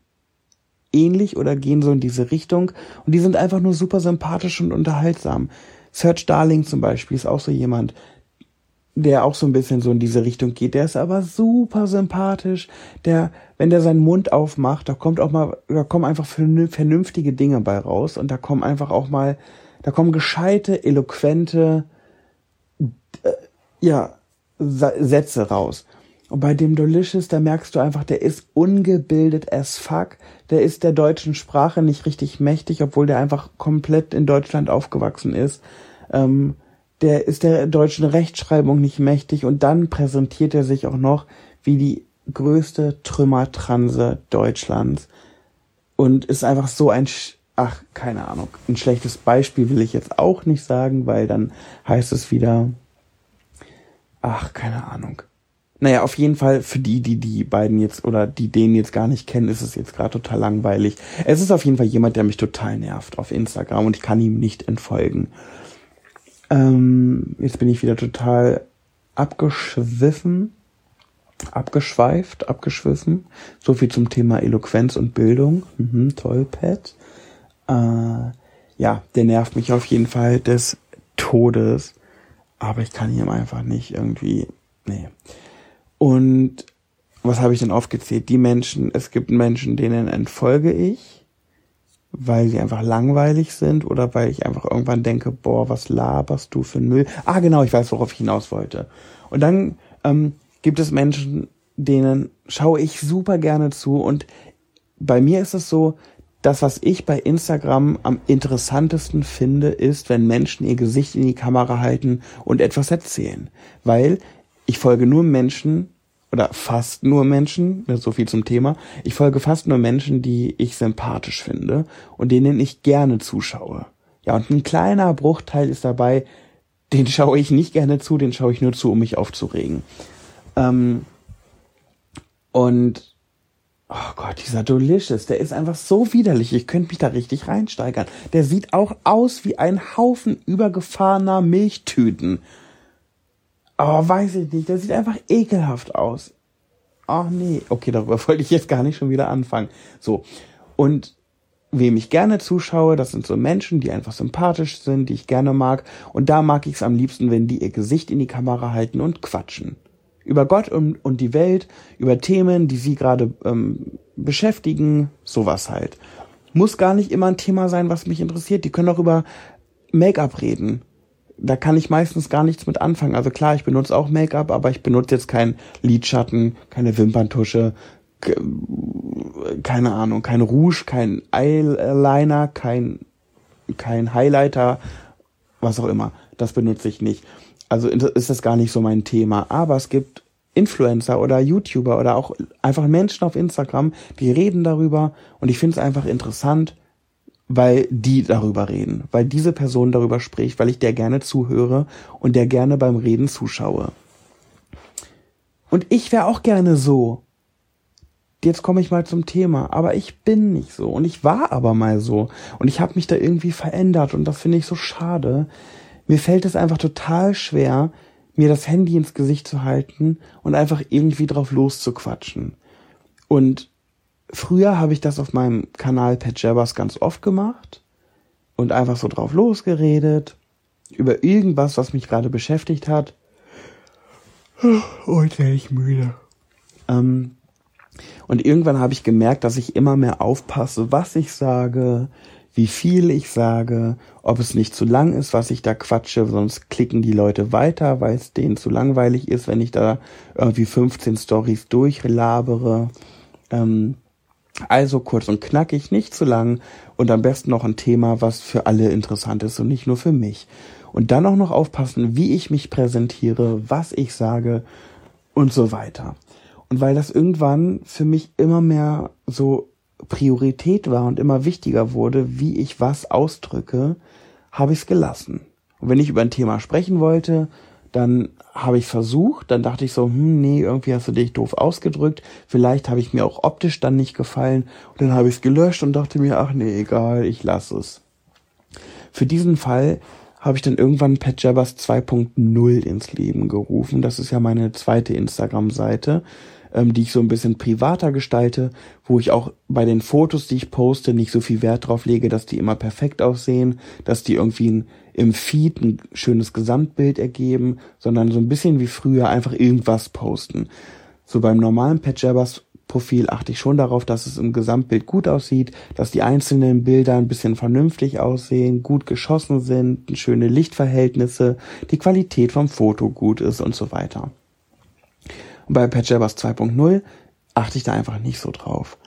ähnlich oder gehen so in diese Richtung und die sind einfach nur super sympathisch und unterhaltsam. Serge Darling zum Beispiel ist auch so jemand, der auch so ein bisschen so in diese Richtung geht. Der ist aber super sympathisch. Der, wenn der seinen Mund aufmacht, da kommt auch mal, da kommen einfach vernünftige Dinge bei raus und da kommen einfach auch mal, da kommen gescheite, eloquente, äh, ja, Sätze raus. Und bei dem Delicious, da merkst du einfach, der ist ungebildet as fuck. Der ist der deutschen Sprache nicht richtig mächtig, obwohl der einfach komplett in Deutschland aufgewachsen ist. Ähm, der ist der deutschen Rechtschreibung nicht mächtig und dann präsentiert er sich auch noch wie die größte Trümmertranse Deutschlands und ist einfach so ein, ach, keine Ahnung, ein schlechtes Beispiel will ich jetzt auch nicht sagen, weil dann heißt es wieder, ach, keine Ahnung. Naja, auf jeden Fall für die, die die beiden jetzt oder die den jetzt gar nicht kennen, ist es jetzt gerade total langweilig. Es ist auf jeden Fall jemand, der mich total nervt auf Instagram und ich kann ihm nicht entfolgen. Ähm, jetzt bin ich wieder total abgeschwiffen, abgeschweift, abgeschwiffen. So viel zum Thema Eloquenz und Bildung. Mhm, toll, Pat. Äh, ja, der nervt mich auf jeden Fall des Todes. Aber ich kann ihm einfach nicht irgendwie. Nee. Und was habe ich denn aufgezählt? Die Menschen, es gibt Menschen, denen entfolge ich. weil sie einfach langweilig sind oder weil ich einfach irgendwann denke, boah, was laberst du für ein Müll? Ah, genau, ich weiß, worauf ich hinaus wollte. Und dann ähm, gibt es Menschen, denen schaue ich super gerne zu und bei mir ist es so, das, was ich bei Instagram am interessantesten finde, ist, wenn Menschen ihr Gesicht in die Kamera halten und etwas erzählen. Weil ich folge nur Menschen, oder fast nur Menschen, so viel zum Thema, ich folge fast nur Menschen, die ich sympathisch finde und denen ich gerne zuschaue. Ja, und ein kleiner Bruchteil ist dabei, den schaue ich nicht gerne zu, den schaue ich nur zu, um mich aufzuregen. Ähm, und oh Gott, dieser Delicious, der ist einfach so widerlich. Ich könnte mich da richtig reinsteigern. Der sieht auch aus wie ein Haufen übergefahrener Milchtüten. Oh, weiß ich nicht. Der sieht einfach ekelhaft aus. Ach nee. Okay, darüber wollte ich jetzt gar nicht schon wieder anfangen. So. Und wem ich gerne zuschaue, das sind so Menschen, die einfach sympathisch sind, die ich gerne mag. Und da mag ich es am liebsten, wenn die ihr Gesicht in die Kamera halten und quatschen. Über Gott und, und die Welt, über Themen, die sie gerade ähm, beschäftigen, sowas halt. Muss gar nicht immer ein Thema sein, was mich interessiert. Die können auch über Make-up reden da kann ich meistens gar nichts mit anfangen. Also klar, ich benutze auch Make-up, aber ich benutze jetzt kein Lidschatten, keine Wimperntusche, keine Ahnung, kein Rouge, kein Eyeliner, kein, kein Highlighter, was auch immer. Das benutze ich nicht. Also ist das gar nicht so mein Thema. Aber es gibt Influencer oder YouTuber oder auch einfach Menschen auf Instagram, die reden darüber und ich finde es einfach interessant, weil die darüber reden, weil diese Person darüber spricht, weil ich der gerne zuhöre und der gerne beim Reden zuschaue. Und ich wäre auch gerne so. Jetzt komme ich mal zum Thema, aber ich bin nicht so und ich war aber mal so und ich habe mich da irgendwie verändert und das finde ich so schade. Mir fällt es einfach total schwer, mir das Handy ins Gesicht zu halten und einfach irgendwie drauf loszuquatschen. Und Früher habe ich das auf meinem Kanal Pat Jabbers ganz oft gemacht und einfach so drauf losgeredet über irgendwas, was mich gerade beschäftigt hat. Oh, jetzt werde ich müde. Ähm, und irgendwann habe ich gemerkt, dass ich immer mehr aufpasse, was ich sage, wie viel ich sage, ob es nicht zu lang ist, was ich da quatsche, sonst klicken die Leute weiter, weil es denen zu langweilig ist, wenn ich da irgendwie 15 Stories durchlabere. Ähm, also kurz und knackig, nicht zu lang und am besten noch ein Thema, was für alle interessant ist und nicht nur für mich. Und dann auch noch aufpassen, wie ich mich präsentiere, was ich sage und so weiter. Und weil das irgendwann für mich immer mehr so Priorität war und immer wichtiger wurde, wie ich was ausdrücke, habe ich es gelassen. Und wenn ich über ein Thema sprechen wollte, dann habe ich versucht, dann dachte ich so, hm, nee, irgendwie hast du dich doof ausgedrückt. Vielleicht habe ich mir auch optisch dann nicht gefallen. Und dann habe ich es gelöscht und dachte mir, ach nee, egal, ich lasse es. Für diesen Fall habe ich dann irgendwann Pat Jabbers 2.0 ins Leben gerufen. Das ist ja meine zweite Instagram-Seite, ähm, die ich so ein bisschen privater gestalte, wo ich auch bei den Fotos, die ich poste, nicht so viel Wert drauf lege, dass die immer perfekt aussehen, dass die irgendwie ein im Feed ein schönes Gesamtbild ergeben, sondern so ein bisschen wie früher einfach irgendwas posten. So beim normalen Patjabbers Profil achte ich schon darauf, dass es im Gesamtbild gut aussieht, dass die einzelnen Bilder ein bisschen vernünftig aussehen, gut geschossen sind, schöne Lichtverhältnisse, die Qualität vom Foto gut ist und so weiter. Bei Patjabbers 2.0 achte ich da einfach nicht so drauf.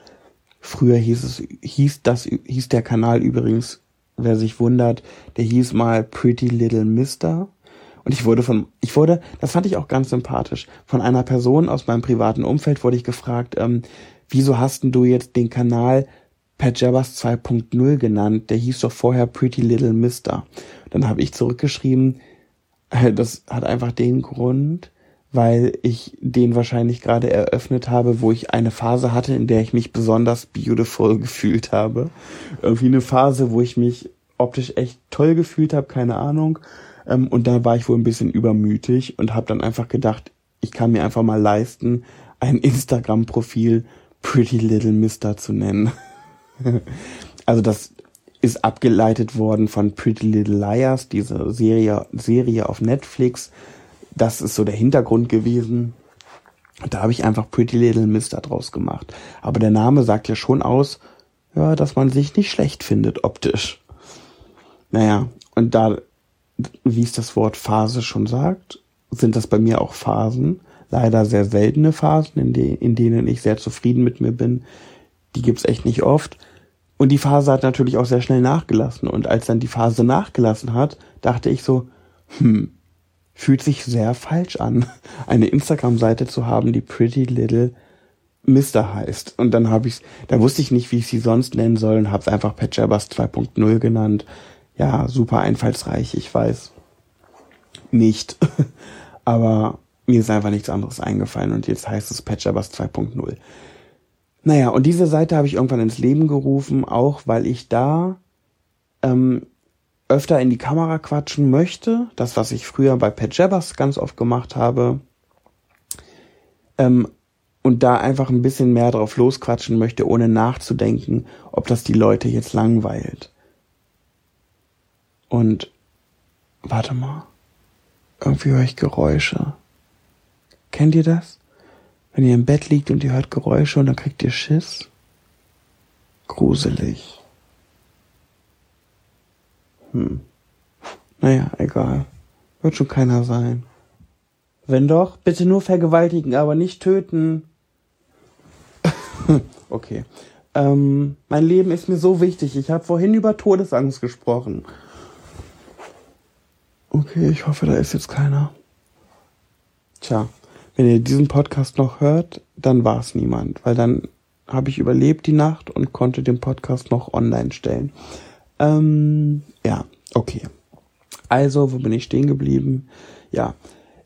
Früher hieß es, hieß das, hieß der Kanal übrigens wer sich wundert, der hieß mal Pretty Little Mister. Und ich wurde von, ich wurde, das fand ich auch ganz sympathisch, von einer Person aus meinem privaten Umfeld wurde ich gefragt, ähm, wieso hast denn du jetzt den Kanal Pat Jabbers 2.0 genannt? Der hieß doch vorher Pretty Little Mister. Dann habe ich zurückgeschrieben, äh, das hat einfach den Grund, weil ich den wahrscheinlich gerade eröffnet habe, wo ich eine Phase hatte, in der ich mich besonders beautiful gefühlt habe. Irgendwie eine Phase, wo ich mich optisch echt toll gefühlt habe, keine Ahnung. Ähm, und da war ich wohl ein bisschen übermütig und habe dann einfach gedacht, ich kann mir einfach mal leisten, ein Instagram-Profil Pretty Little Mister zu nennen. also das ist abgeleitet worden von Pretty Little Liars, diese Serie, Serie auf Netflix, das ist so der Hintergrund gewesen. Da habe ich einfach Pretty Little Mister draus gemacht. Aber der Name sagt ja schon aus, ja, dass man sich nicht schlecht findet optisch. Naja, und da, wie es das Wort Phase schon sagt, sind das bei mir auch Phasen. Leider sehr seltene Phasen, in, de in denen ich sehr zufrieden mit mir bin. Die gibt's echt nicht oft. Und die Phase hat natürlich auch sehr schnell nachgelassen. Und als dann die Phase nachgelassen hat, dachte ich so, hm, fühlt sich sehr falsch an, eine Instagram-Seite zu haben, die Pretty Little Mister heißt. Und dann habe ich, da wusste ich nicht, wie ich sie sonst nennen soll und habe es einfach Patchabas 2.0 genannt. Ja, super einfallsreich, ich weiß. Nicht. Aber mir ist einfach nichts anderes eingefallen und jetzt heißt es Patchabas 2.0. Naja, und diese Seite habe ich irgendwann ins Leben gerufen, auch weil ich da ähm, öfter in die Kamera quatschen möchte. Das, was ich früher bei Pat Jabbers ganz oft gemacht habe. Ähm, und da einfach ein bisschen mehr drauf losquatschen möchte, ohne nachzudenken, ob das die Leute jetzt langweilt. Und warte mal. Irgendwie höre ich Geräusche. Kennt ihr das? Wenn ihr im Bett liegt und ihr hört Geräusche und dann kriegt ihr Schiss? Gruselig. Hm. Naja, egal. Wird schon keiner sein. Wenn doch, bitte nur vergewaltigen, aber nicht töten. okay. Ähm, mein Leben ist mir so wichtig. Ich habe vorhin über Todesangst gesprochen. Okay, ich hoffe, da ist jetzt keiner. Tja, wenn ihr diesen Podcast noch hört, dann war es niemand, weil dann habe ich überlebt die Nacht und konnte den Podcast noch online stellen. Ähm, ja, okay. Also, wo bin ich stehen geblieben? Ja,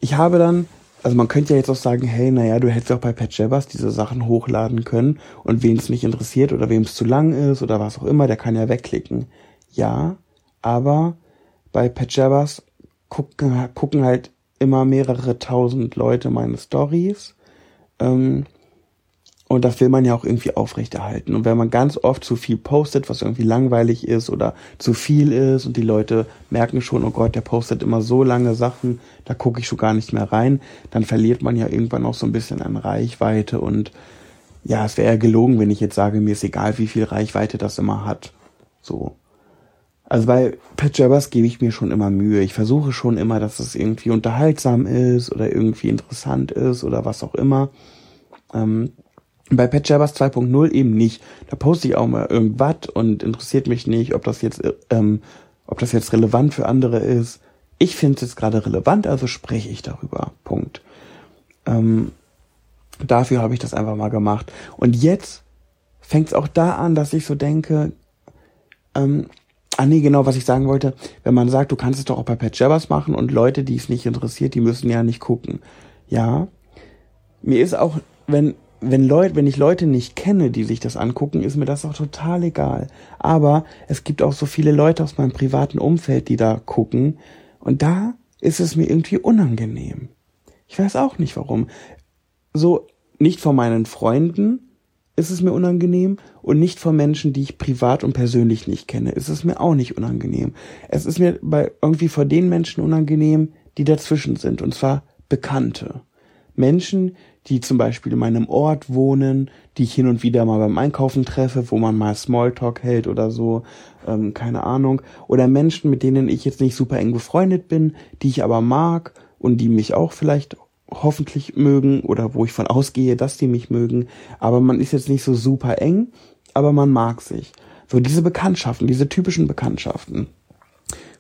ich habe dann, also man könnte ja jetzt auch sagen, hey, naja, du hättest auch bei Pat Jabbers diese Sachen hochladen können und wen es nicht interessiert oder wem es zu lang ist oder was auch immer, der kann ja wegklicken. Ja, aber bei Pat Jabbers gucken, gucken halt immer mehrere tausend Leute meine Stories. Ähm, und das will man ja auch irgendwie aufrechterhalten. Und wenn man ganz oft zu viel postet, was irgendwie langweilig ist oder zu viel ist und die Leute merken schon, oh Gott, der postet immer so lange Sachen, da gucke ich schon gar nicht mehr rein, dann verliert man ja irgendwann auch so ein bisschen an Reichweite. Und ja, es wäre ja gelogen, wenn ich jetzt sage, mir ist egal, wie viel Reichweite das immer hat. So. Also bei Pat Jabbers gebe ich mir schon immer Mühe. Ich versuche schon immer, dass es irgendwie unterhaltsam ist oder irgendwie interessant ist oder was auch immer. Ähm, bei Pat Jabbers 2.0 eben nicht. Da poste ich auch mal irgendwas und interessiert mich nicht, ob das jetzt, ähm, ob das jetzt relevant für andere ist. Ich finde es jetzt gerade relevant, also spreche ich darüber. Punkt. Ähm, dafür habe ich das einfach mal gemacht. Und jetzt fängt es auch da an, dass ich so denke, ähm, ah nee, genau, was ich sagen wollte, wenn man sagt, du kannst es doch auch bei Pat Jabbers machen und Leute, die es nicht interessiert, die müssen ja nicht gucken. Ja, mir ist auch, wenn wenn Leute, wenn ich Leute nicht kenne, die sich das angucken, ist mir das auch total egal. Aber es gibt auch so viele Leute aus meinem privaten Umfeld, die da gucken. Und da ist es mir irgendwie unangenehm. Ich weiß auch nicht warum. So, nicht von meinen Freunden ist es mir unangenehm und nicht von Menschen, die ich privat und persönlich nicht kenne, ist es mir auch nicht unangenehm. Es ist mir bei irgendwie vor den Menschen unangenehm, die dazwischen sind, und zwar Bekannte. Menschen, die zum Beispiel in meinem Ort wohnen, die ich hin und wieder mal beim Einkaufen treffe, wo man mal Smalltalk hält oder so, ähm, keine Ahnung. Oder Menschen, mit denen ich jetzt nicht super eng befreundet bin, die ich aber mag und die mich auch vielleicht hoffentlich mögen oder wo ich von ausgehe, dass die mich mögen. Aber man ist jetzt nicht so super eng, aber man mag sich. So diese Bekanntschaften, diese typischen Bekanntschaften,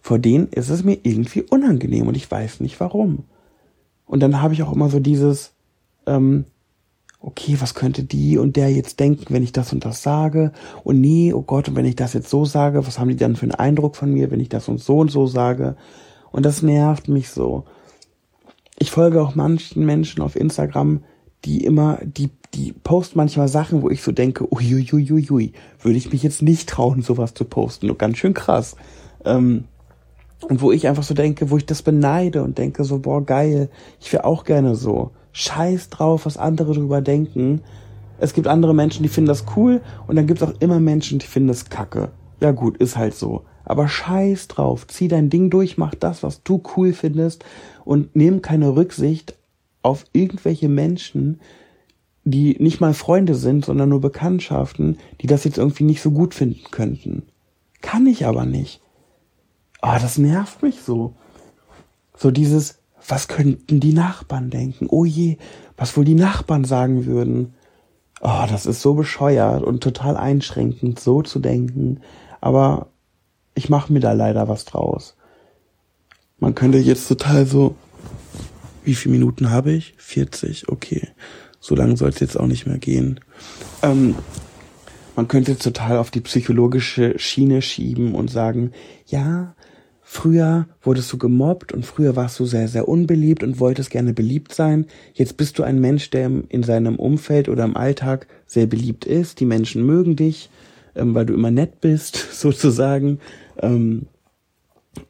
vor denen ist es mir irgendwie unangenehm und ich weiß nicht warum. Und dann habe ich auch immer so dieses, ähm, okay, was könnte die und der jetzt denken, wenn ich das und das sage? Und nee, oh Gott, und wenn ich das jetzt so sage, was haben die dann für einen Eindruck von mir, wenn ich das und so und so sage? Und das nervt mich so. Ich folge auch manchen Menschen auf Instagram, die immer, die, die posten manchmal Sachen, wo ich so denke, uiuiuiui, würde ich mich jetzt nicht trauen, sowas zu posten. Und ganz schön krass. Ähm, und wo ich einfach so denke, wo ich das beneide und denke so, boah, geil, ich wäre auch gerne so. Scheiß drauf, was andere drüber denken. Es gibt andere Menschen, die finden das cool und dann gibt es auch immer Menschen, die finden das kacke. Ja gut, ist halt so. Aber scheiß drauf, zieh dein Ding durch, mach das, was du cool findest und nimm keine Rücksicht auf irgendwelche Menschen, die nicht mal Freunde sind, sondern nur Bekanntschaften, die das jetzt irgendwie nicht so gut finden könnten. Kann ich aber nicht. Ah, oh, das nervt mich so. So dieses, was könnten die Nachbarn denken? Oh je, was wohl die Nachbarn sagen würden. Oh, das ist so bescheuert und total einschränkend, so zu denken. Aber ich mache mir da leider was draus. Man könnte jetzt total so, wie viele Minuten habe ich? 40, okay. So lange soll es jetzt auch nicht mehr gehen. Ähm, man könnte total auf die psychologische Schiene schieben und sagen, ja, früher wurdest du gemobbt und früher warst du sehr, sehr unbeliebt und wolltest gerne beliebt sein. Jetzt bist du ein Mensch, der in seinem Umfeld oder im Alltag sehr beliebt ist. Die Menschen mögen dich, ähm, weil du immer nett bist, sozusagen. Ähm,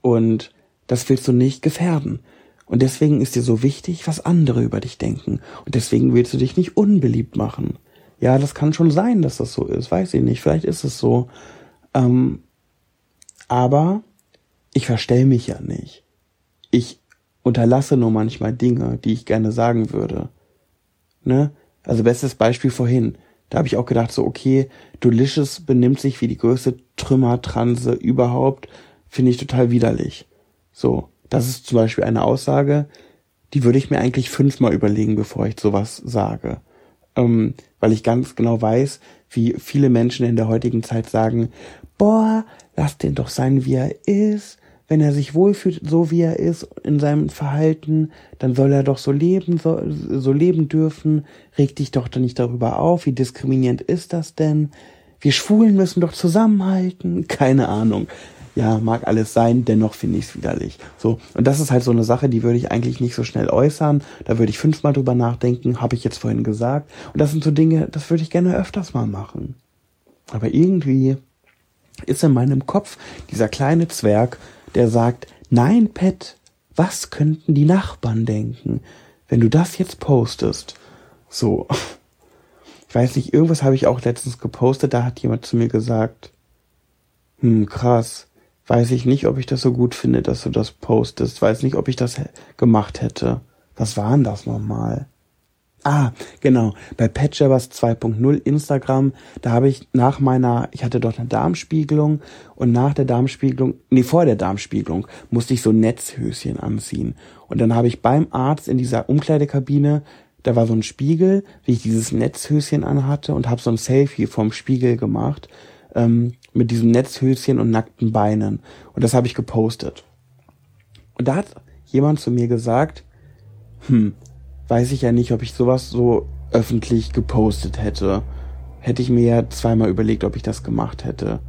und das willst du nicht gefährden. Und deswegen ist dir so wichtig, was andere über dich denken. Und deswegen willst du dich nicht unbeliebt machen. Ja, das kann schon sein, dass das so ist. Weiß ich nicht. Vielleicht ist es so. Ähm, aber ich verstell mich ja nicht. Ich unterlasse nur manchmal Dinge, die ich gerne sagen würde. Ne? Also bestes Beispiel vorhin. Da habe ich auch gedacht, so, okay, Delicious benimmt sich wie die größte Trümmertranse überhaupt. Finde ich total widerlich. So. Das ist zum Beispiel eine Aussage, die würde ich mir eigentlich fünfmal überlegen, bevor ich sowas sage. Ähm, weil ich ganz genau weiß, wie viele Menschen in der heutigen Zeit sagen, boah, lass den doch sein, wie er ist. Wenn er sich wohlfühlt, so wie er ist, in seinem Verhalten, dann soll er doch so leben, so, so leben dürfen. Reg dich doch dann nicht darüber auf. Wie diskriminierend ist das denn? Wir Schwulen müssen doch zusammenhalten. Keine Ahnung ja, mag alles sein, dennoch finde ich es widerlich. So, und das ist halt so eine Sache, die würde ich eigentlich nicht so schnell äußern. Da würde ich fünfmal drüber nachdenken, habe ich jetzt vorhin gesagt. Und das sind so Dinge, das würde ich gerne öfters mal machen. Aber irgendwie ist in meinem Kopf dieser kleine Zwerg, der sagt, nein, Pet, was könnten die Nachbarn denken, wenn du das jetzt postest? So. Ich weiß nicht, irgendwas habe ich auch letztens gepostet, da hat jemand zu mir gesagt, hm, krass weiß ich nicht, ob ich das so gut finde, dass du das postest. Weiß nicht, ob ich das gemacht hätte. Was war denn das nochmal? Ah, genau. Bei Patchabers 2.0 Instagram, da habe ich nach meiner, ich hatte dort eine Darmspiegelung und nach der Darmspiegelung, nee, vor der Darmspiegelung musste ich so Netzhöschen anziehen. Und dann habe ich beim Arzt in dieser Umkleidekabine, da war so ein Spiegel, wie ich dieses Netzhöschen anhatte und habe so ein Selfie vom Spiegel gemacht ähm, mit diesem Netzhöschen und nackten Beinen. Und das habe ich gepostet. Und da hat jemand zu mir gesagt, hm, weiß ich ja nicht, ob ich sowas so öffentlich gepostet hätte. Hätte ich mir ja zweimal überlegt, ob ich das gemacht hätte.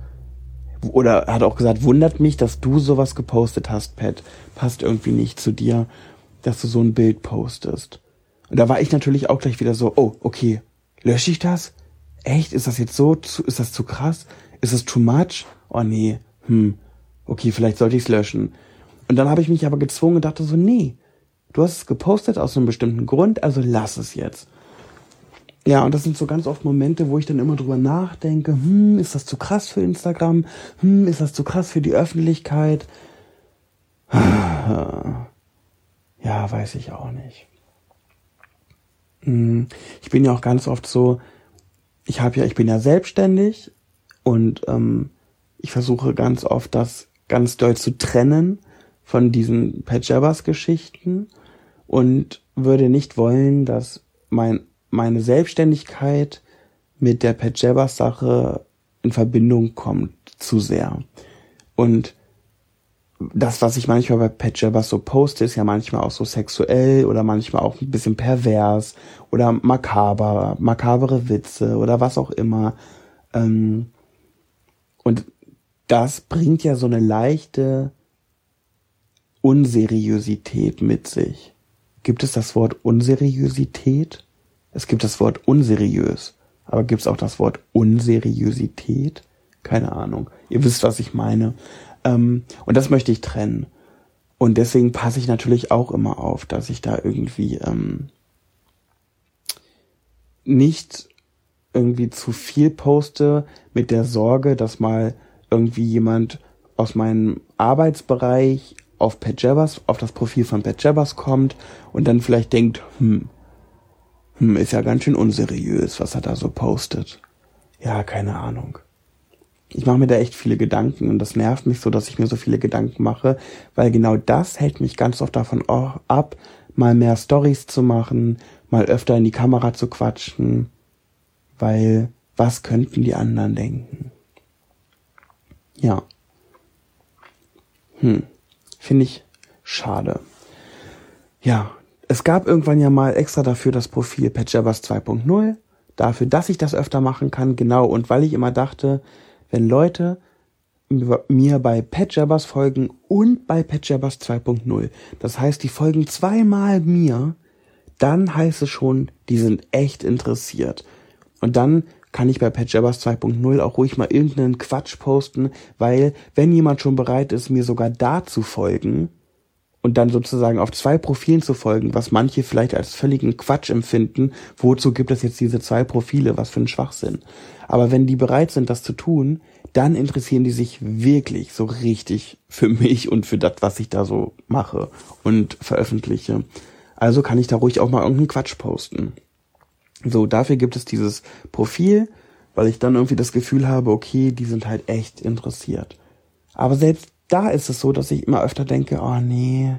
Oder hat auch gesagt, wundert mich, dass du sowas gepostet hast, Pat. Passt irgendwie nicht zu dir, dass du so ein Bild postest. Und da war ich natürlich auch gleich wieder so, oh, okay, lösche ich das? echt, ist das jetzt so, zu, ist das zu krass? Ist das too much? Oh nee, hm, okay, vielleicht sollte ich es löschen. Und dann habe ich mich aber gezwungen und dachte so, nee, du hast es gepostet aus einem bestimmten Grund, also lass es jetzt. Ja, und das sind so ganz oft Momente, wo ich dann immer drüber nachdenke, hm, ist das zu krass für Instagram? Hm, ist das zu krass für die Öffentlichkeit? Ja, weiß ich auch nicht. Hm, ich bin ja auch ganz oft so, ich habe ja, ich bin ja selbstständig und ähm, ich versuche ganz oft das ganz doll zu trennen von diesen Pajamas-Geschichten und würde nicht wollen, dass mein, meine Selbstständigkeit mit der Pajamas-Sache in Verbindung kommt zu sehr. Und das, was ich manchmal bei Pat Jabbers so poste, ist ja manchmal auch so sexuell oder manchmal auch ein bisschen pervers oder makaber, makabere Witze oder was auch immer. Ähm, und das bringt ja so eine leichte Unseriosität mit sich. Gibt es das Wort Unseriosität? Es gibt das Wort unseriös. Aber gibt es auch das Wort Unseriosität? Keine Ahnung. Ihr wisst, was ich meine. Ähm, und das möchte ich trennen. Und deswegen passe ich natürlich auch immer auf, dass ich da irgendwie ähm, nicht irgendwie zu viel poste mit der Sorge, dass mal irgendwie jemand aus meinem Arbeitsbereich auf Pat Jabbers, auf das Profil von Pat Jabbers kommt und dann vielleicht denkt, hm, hm, ist ja ganz schön unseriös, was er da so postet. Ja, keine Ahnung. Ich mache mir da echt viele Gedanken und das nervt mich so, dass ich mir so viele Gedanken mache, weil genau das hält mich ganz oft davon ab, mal mehr Stories zu machen, mal öfter in die Kamera zu quatschen, weil was könnten die anderen denken? Ja. Hm. Finde ich schade. Ja, es gab irgendwann ja mal extra dafür das Profil Patchabas 2.0, dafür, dass ich das öfter machen kann, genau, und weil ich immer dachte, wenn Leute mir bei Patchabas folgen und bei Patchabas 2.0, das heißt, die folgen zweimal mir, dann heißt es schon, die sind echt interessiert. Und dann kann ich bei Patchabas 2.0 auch ruhig mal irgendeinen Quatsch posten, weil wenn jemand schon bereit ist, mir sogar da zu folgen und dann sozusagen auf zwei Profilen zu folgen, was manche vielleicht als völligen Quatsch empfinden, wozu gibt es jetzt diese zwei Profile, was für ein Schwachsinn. Aber wenn die bereit sind, das zu tun, dann interessieren die sich wirklich so richtig für mich und für das, was ich da so mache und veröffentliche. Also kann ich da ruhig auch mal irgendeinen Quatsch posten. So, dafür gibt es dieses Profil, weil ich dann irgendwie das Gefühl habe, okay, die sind halt echt interessiert. Aber selbst da ist es so, dass ich immer öfter denke, oh nee,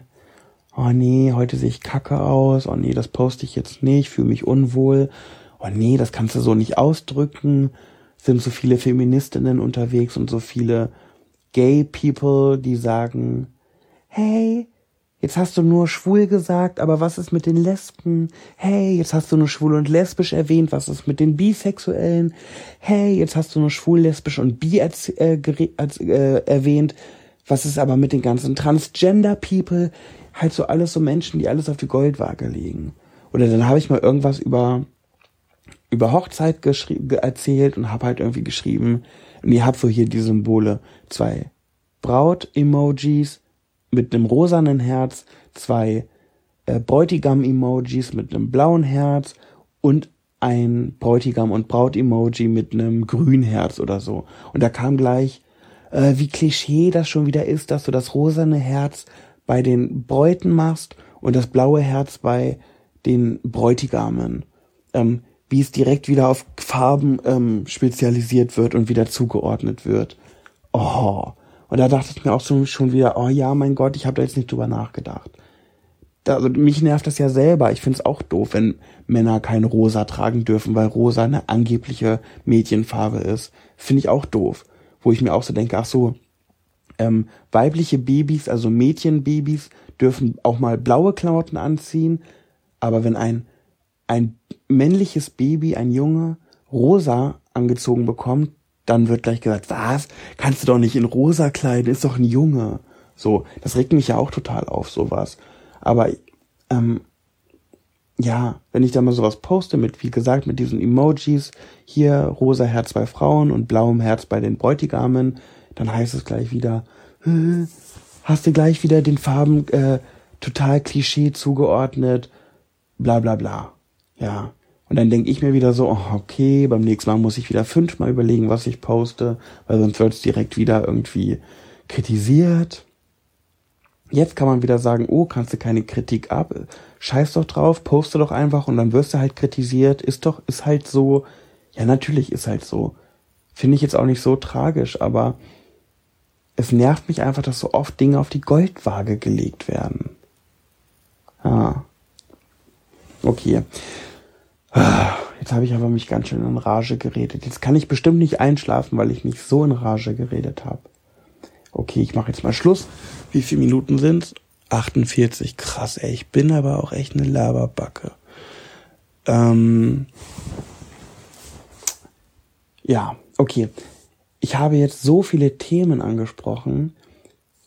oh nee, heute sehe ich kacke aus, oh nee, das poste ich jetzt nicht, fühle mich unwohl, oh nee, das kannst du so nicht ausdrücken, sind so viele Feministinnen unterwegs und so viele Gay People, die sagen, hey, Jetzt hast du nur schwul gesagt, aber was ist mit den Lesben? Hey, jetzt hast du nur schwul und lesbisch erwähnt, was ist mit den Bisexuellen? Hey, jetzt hast du nur schwul, lesbisch und bi äh, äh, erwähnt. Was ist aber mit den ganzen Transgender People? Halt so alles so Menschen, die alles auf die Goldwaage legen. Oder dann habe ich mal irgendwas über über Hochzeit erzählt und habe halt irgendwie geschrieben, und ihr habt so hier die Symbole, zwei Braut-Emojis, mit einem rosanen Herz, zwei äh, Bräutigam-Emojis mit einem blauen Herz und ein Bräutigam- und Braut-Emoji mit einem grünen Herz oder so. Und da kam gleich, äh, wie Klischee das schon wieder ist, dass du das rosane Herz bei den Bräuten machst und das blaue Herz bei den Bräutigamen. Ähm, wie es direkt wieder auf Farben ähm, spezialisiert wird und wieder zugeordnet wird. Oh, und da dachte ich mir auch schon wieder, oh ja, mein Gott, ich habe da jetzt nicht drüber nachgedacht. Da, also mich nervt das ja selber. Ich finde es auch doof, wenn Männer kein Rosa tragen dürfen, weil Rosa eine angebliche Mädchenfarbe ist. Finde ich auch doof. Wo ich mir auch so denke, ach so, ähm, weibliche Babys, also Mädchenbabys, dürfen auch mal blaue Klamotten anziehen. Aber wenn ein, ein männliches Baby, ein Junge, rosa angezogen bekommt, dann wird gleich gesagt, was? Kannst du doch nicht in rosa kleiden, ist doch ein Junge. So, das regt mich ja auch total auf, sowas. Aber, ähm, ja, wenn ich da mal sowas poste mit, wie gesagt, mit diesen Emojis, hier rosa Herz bei Frauen und blauem Herz bei den Bräutigamen, dann heißt es gleich wieder, hast du gleich wieder den Farben äh, total Klischee zugeordnet, bla bla bla. Ja, und dann denke ich mir wieder so, oh, okay, beim nächsten Mal muss ich wieder fünfmal überlegen, was ich poste, weil sonst wird es direkt wieder irgendwie kritisiert. Jetzt kann man wieder sagen, oh, kannst du keine Kritik ab, scheiß doch drauf, poste doch einfach und dann wirst du halt kritisiert, ist doch, ist halt so, ja, natürlich ist halt so. Finde ich jetzt auch nicht so tragisch, aber es nervt mich einfach, dass so oft Dinge auf die Goldwaage gelegt werden. Ah. Okay. Jetzt habe ich aber mich ganz schön in Rage geredet. Jetzt kann ich bestimmt nicht einschlafen, weil ich mich so in Rage geredet habe. Okay, ich mache jetzt mal Schluss. Wie viele Minuten sind's? 48. Krass, ey. Ich bin aber auch echt eine Laberbacke. Ähm ja, okay. Ich habe jetzt so viele Themen angesprochen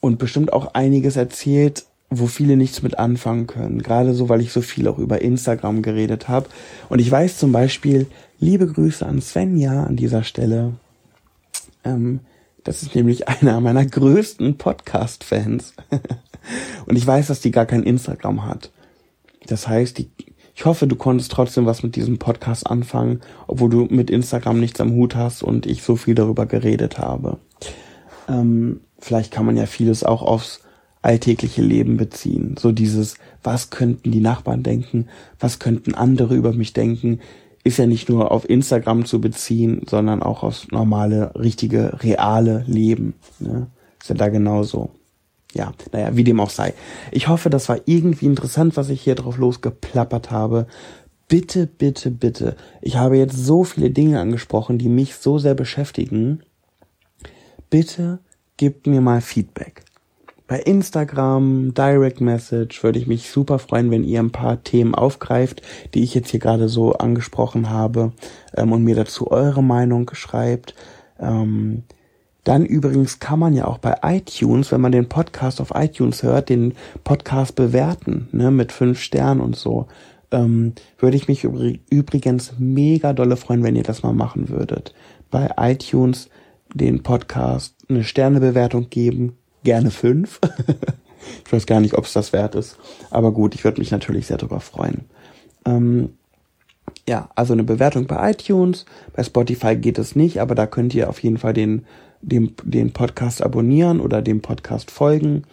und bestimmt auch einiges erzählt, wo viele nichts mit anfangen können. Gerade so, weil ich so viel auch über Instagram geredet habe. Und ich weiß zum Beispiel, liebe Grüße an Svenja an dieser Stelle. Ähm, das ist nämlich einer meiner größten Podcast-Fans. Und ich weiß, dass die gar kein Instagram hat. Das heißt, die, ich hoffe, du konntest trotzdem was mit diesem Podcast anfangen, obwohl du mit Instagram nichts am Hut hast und ich so viel darüber geredet habe. Ähm, vielleicht kann man ja vieles auch aufs alltägliche Leben beziehen. So dieses, was könnten die Nachbarn denken, was könnten andere über mich denken, ist ja nicht nur auf Instagram zu beziehen, sondern auch aufs normale, richtige, reale Leben. Ne? Ist ja da genauso. Ja, naja, wie dem auch sei. Ich hoffe, das war irgendwie interessant, was ich hier drauf losgeplappert habe. Bitte, bitte, bitte. Ich habe jetzt so viele Dinge angesprochen, die mich so sehr beschäftigen. Bitte gebt mir mal Feedback bei Instagram, Direct Message würde ich mich super freuen, wenn ihr ein paar Themen aufgreift, die ich jetzt hier gerade so angesprochen habe ähm, und mir dazu eure Meinung schreibt. Ähm, dann übrigens kann man ja auch bei iTunes, wenn man den Podcast auf iTunes hört, den Podcast bewerten, ne, mit fünf Sternen und so. Ähm, würde ich mich übrigens mega dolle freuen, wenn ihr das mal machen würdet. Bei iTunes den Podcast eine Sternebewertung geben, gerne fünf. ich weiß gar nicht, ob es das wert ist. Aber gut, ich würde mich natürlich sehr darüber freuen. Ähm, ja, also eine Bewertung bei iTunes. Bei Spotify geht es nicht, aber da könnt ihr auf jeden Fall den, den, den Podcast abonnieren oder dem Podcast folgen.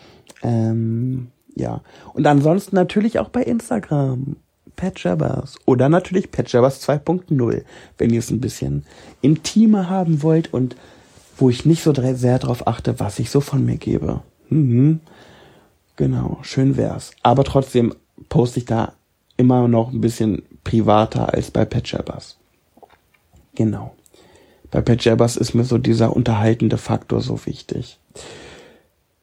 Ähm, ja. Und ansonsten natürlich auch bei Instagram. Pat Jabbers. Oder natürlich Pat Jabbers 2.0, wenn ihr es ein bisschen intimer haben wollt und wo ich nicht so sehr darauf achte, was ich so von mir gebe. Mhm. Genau, schön wär's. Aber trotzdem poste ich da immer noch ein bisschen privater als bei Pat Jabbers. Genau. Bei Pat Jabbers ist mir so dieser unterhaltende Faktor so wichtig.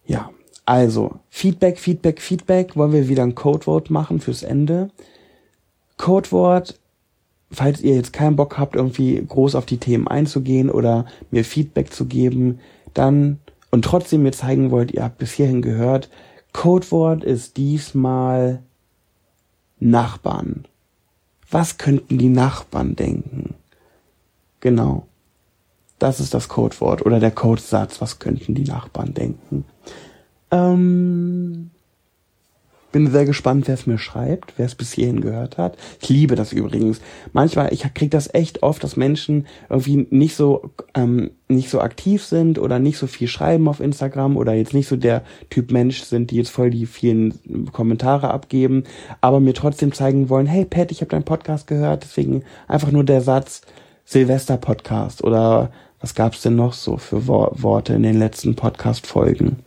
Ja, also Feedback, Feedback, Feedback. Wollen wir wieder ein Codewort machen fürs Ende? Codewort falls ihr jetzt keinen Bock habt, irgendwie groß auf die Themen einzugehen oder mir Feedback zu geben, dann und trotzdem mir zeigen wollt, ihr habt bis hierhin gehört, Codewort ist diesmal Nachbarn. Was könnten die Nachbarn denken? Genau. Das ist das Codewort oder der Codesatz. Was könnten die Nachbarn denken? Ähm, bin sehr gespannt, wer es mir schreibt, wer es bis hierhin gehört hat. Ich liebe das übrigens. Manchmal, ich kriege das echt oft, dass Menschen irgendwie nicht so ähm, nicht so aktiv sind oder nicht so viel schreiben auf Instagram oder jetzt nicht so der Typ Mensch sind, die jetzt voll die vielen Kommentare abgeben, aber mir trotzdem zeigen wollen, hey Pat, ich habe deinen Podcast gehört, deswegen einfach nur der Satz Silvester Podcast oder was gab's denn noch so für Worte in den letzten Podcast Folgen?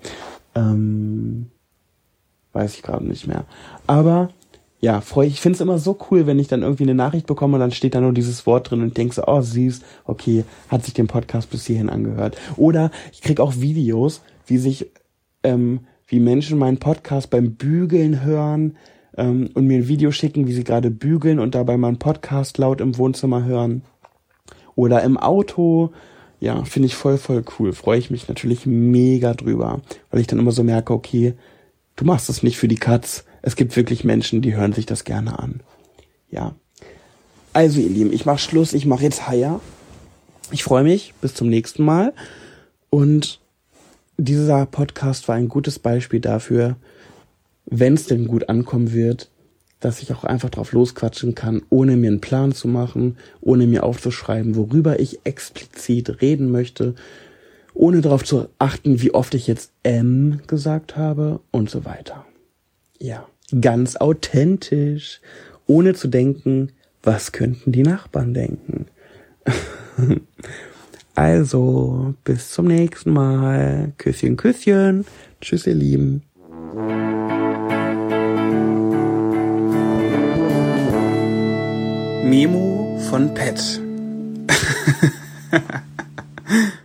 Ähm Weiß ich gerade nicht mehr. Aber ja, freu, ich finde es immer so cool, wenn ich dann irgendwie eine Nachricht bekomme und dann steht da nur dieses Wort drin und denkst so, oh süß, okay, hat sich den Podcast bis hierhin angehört. Oder ich krieg auch Videos, wie sich, ähm, wie Menschen meinen Podcast beim Bügeln hören ähm, und mir ein Video schicken, wie sie gerade bügeln und dabei meinen Podcast laut im Wohnzimmer hören. Oder im Auto. Ja, finde ich voll, voll cool. Freue ich mich natürlich mega drüber, weil ich dann immer so merke, okay, du machst es nicht für die Katz. Es gibt wirklich Menschen, die hören sich das gerne an. Ja. Also ihr Lieben, ich mach Schluss, ich mache jetzt Haier. Ich freue mich, bis zum nächsten Mal. Und dieser Podcast war ein gutes Beispiel dafür, wenn es denn gut ankommen wird, dass ich auch einfach drauf losquatschen kann, ohne mir einen Plan zu machen, ohne mir aufzuschreiben, worüber ich explizit reden möchte, ohne darauf zu achten, wie oft ich jetzt M gesagt habe und so weiter. Ja, ganz authentisch, ohne zu denken, was könnten die Nachbarn denken. also, bis zum nächsten Mal. Küsschen, Küsschen. Tschüss, ihr Lieben. Memo von Pet.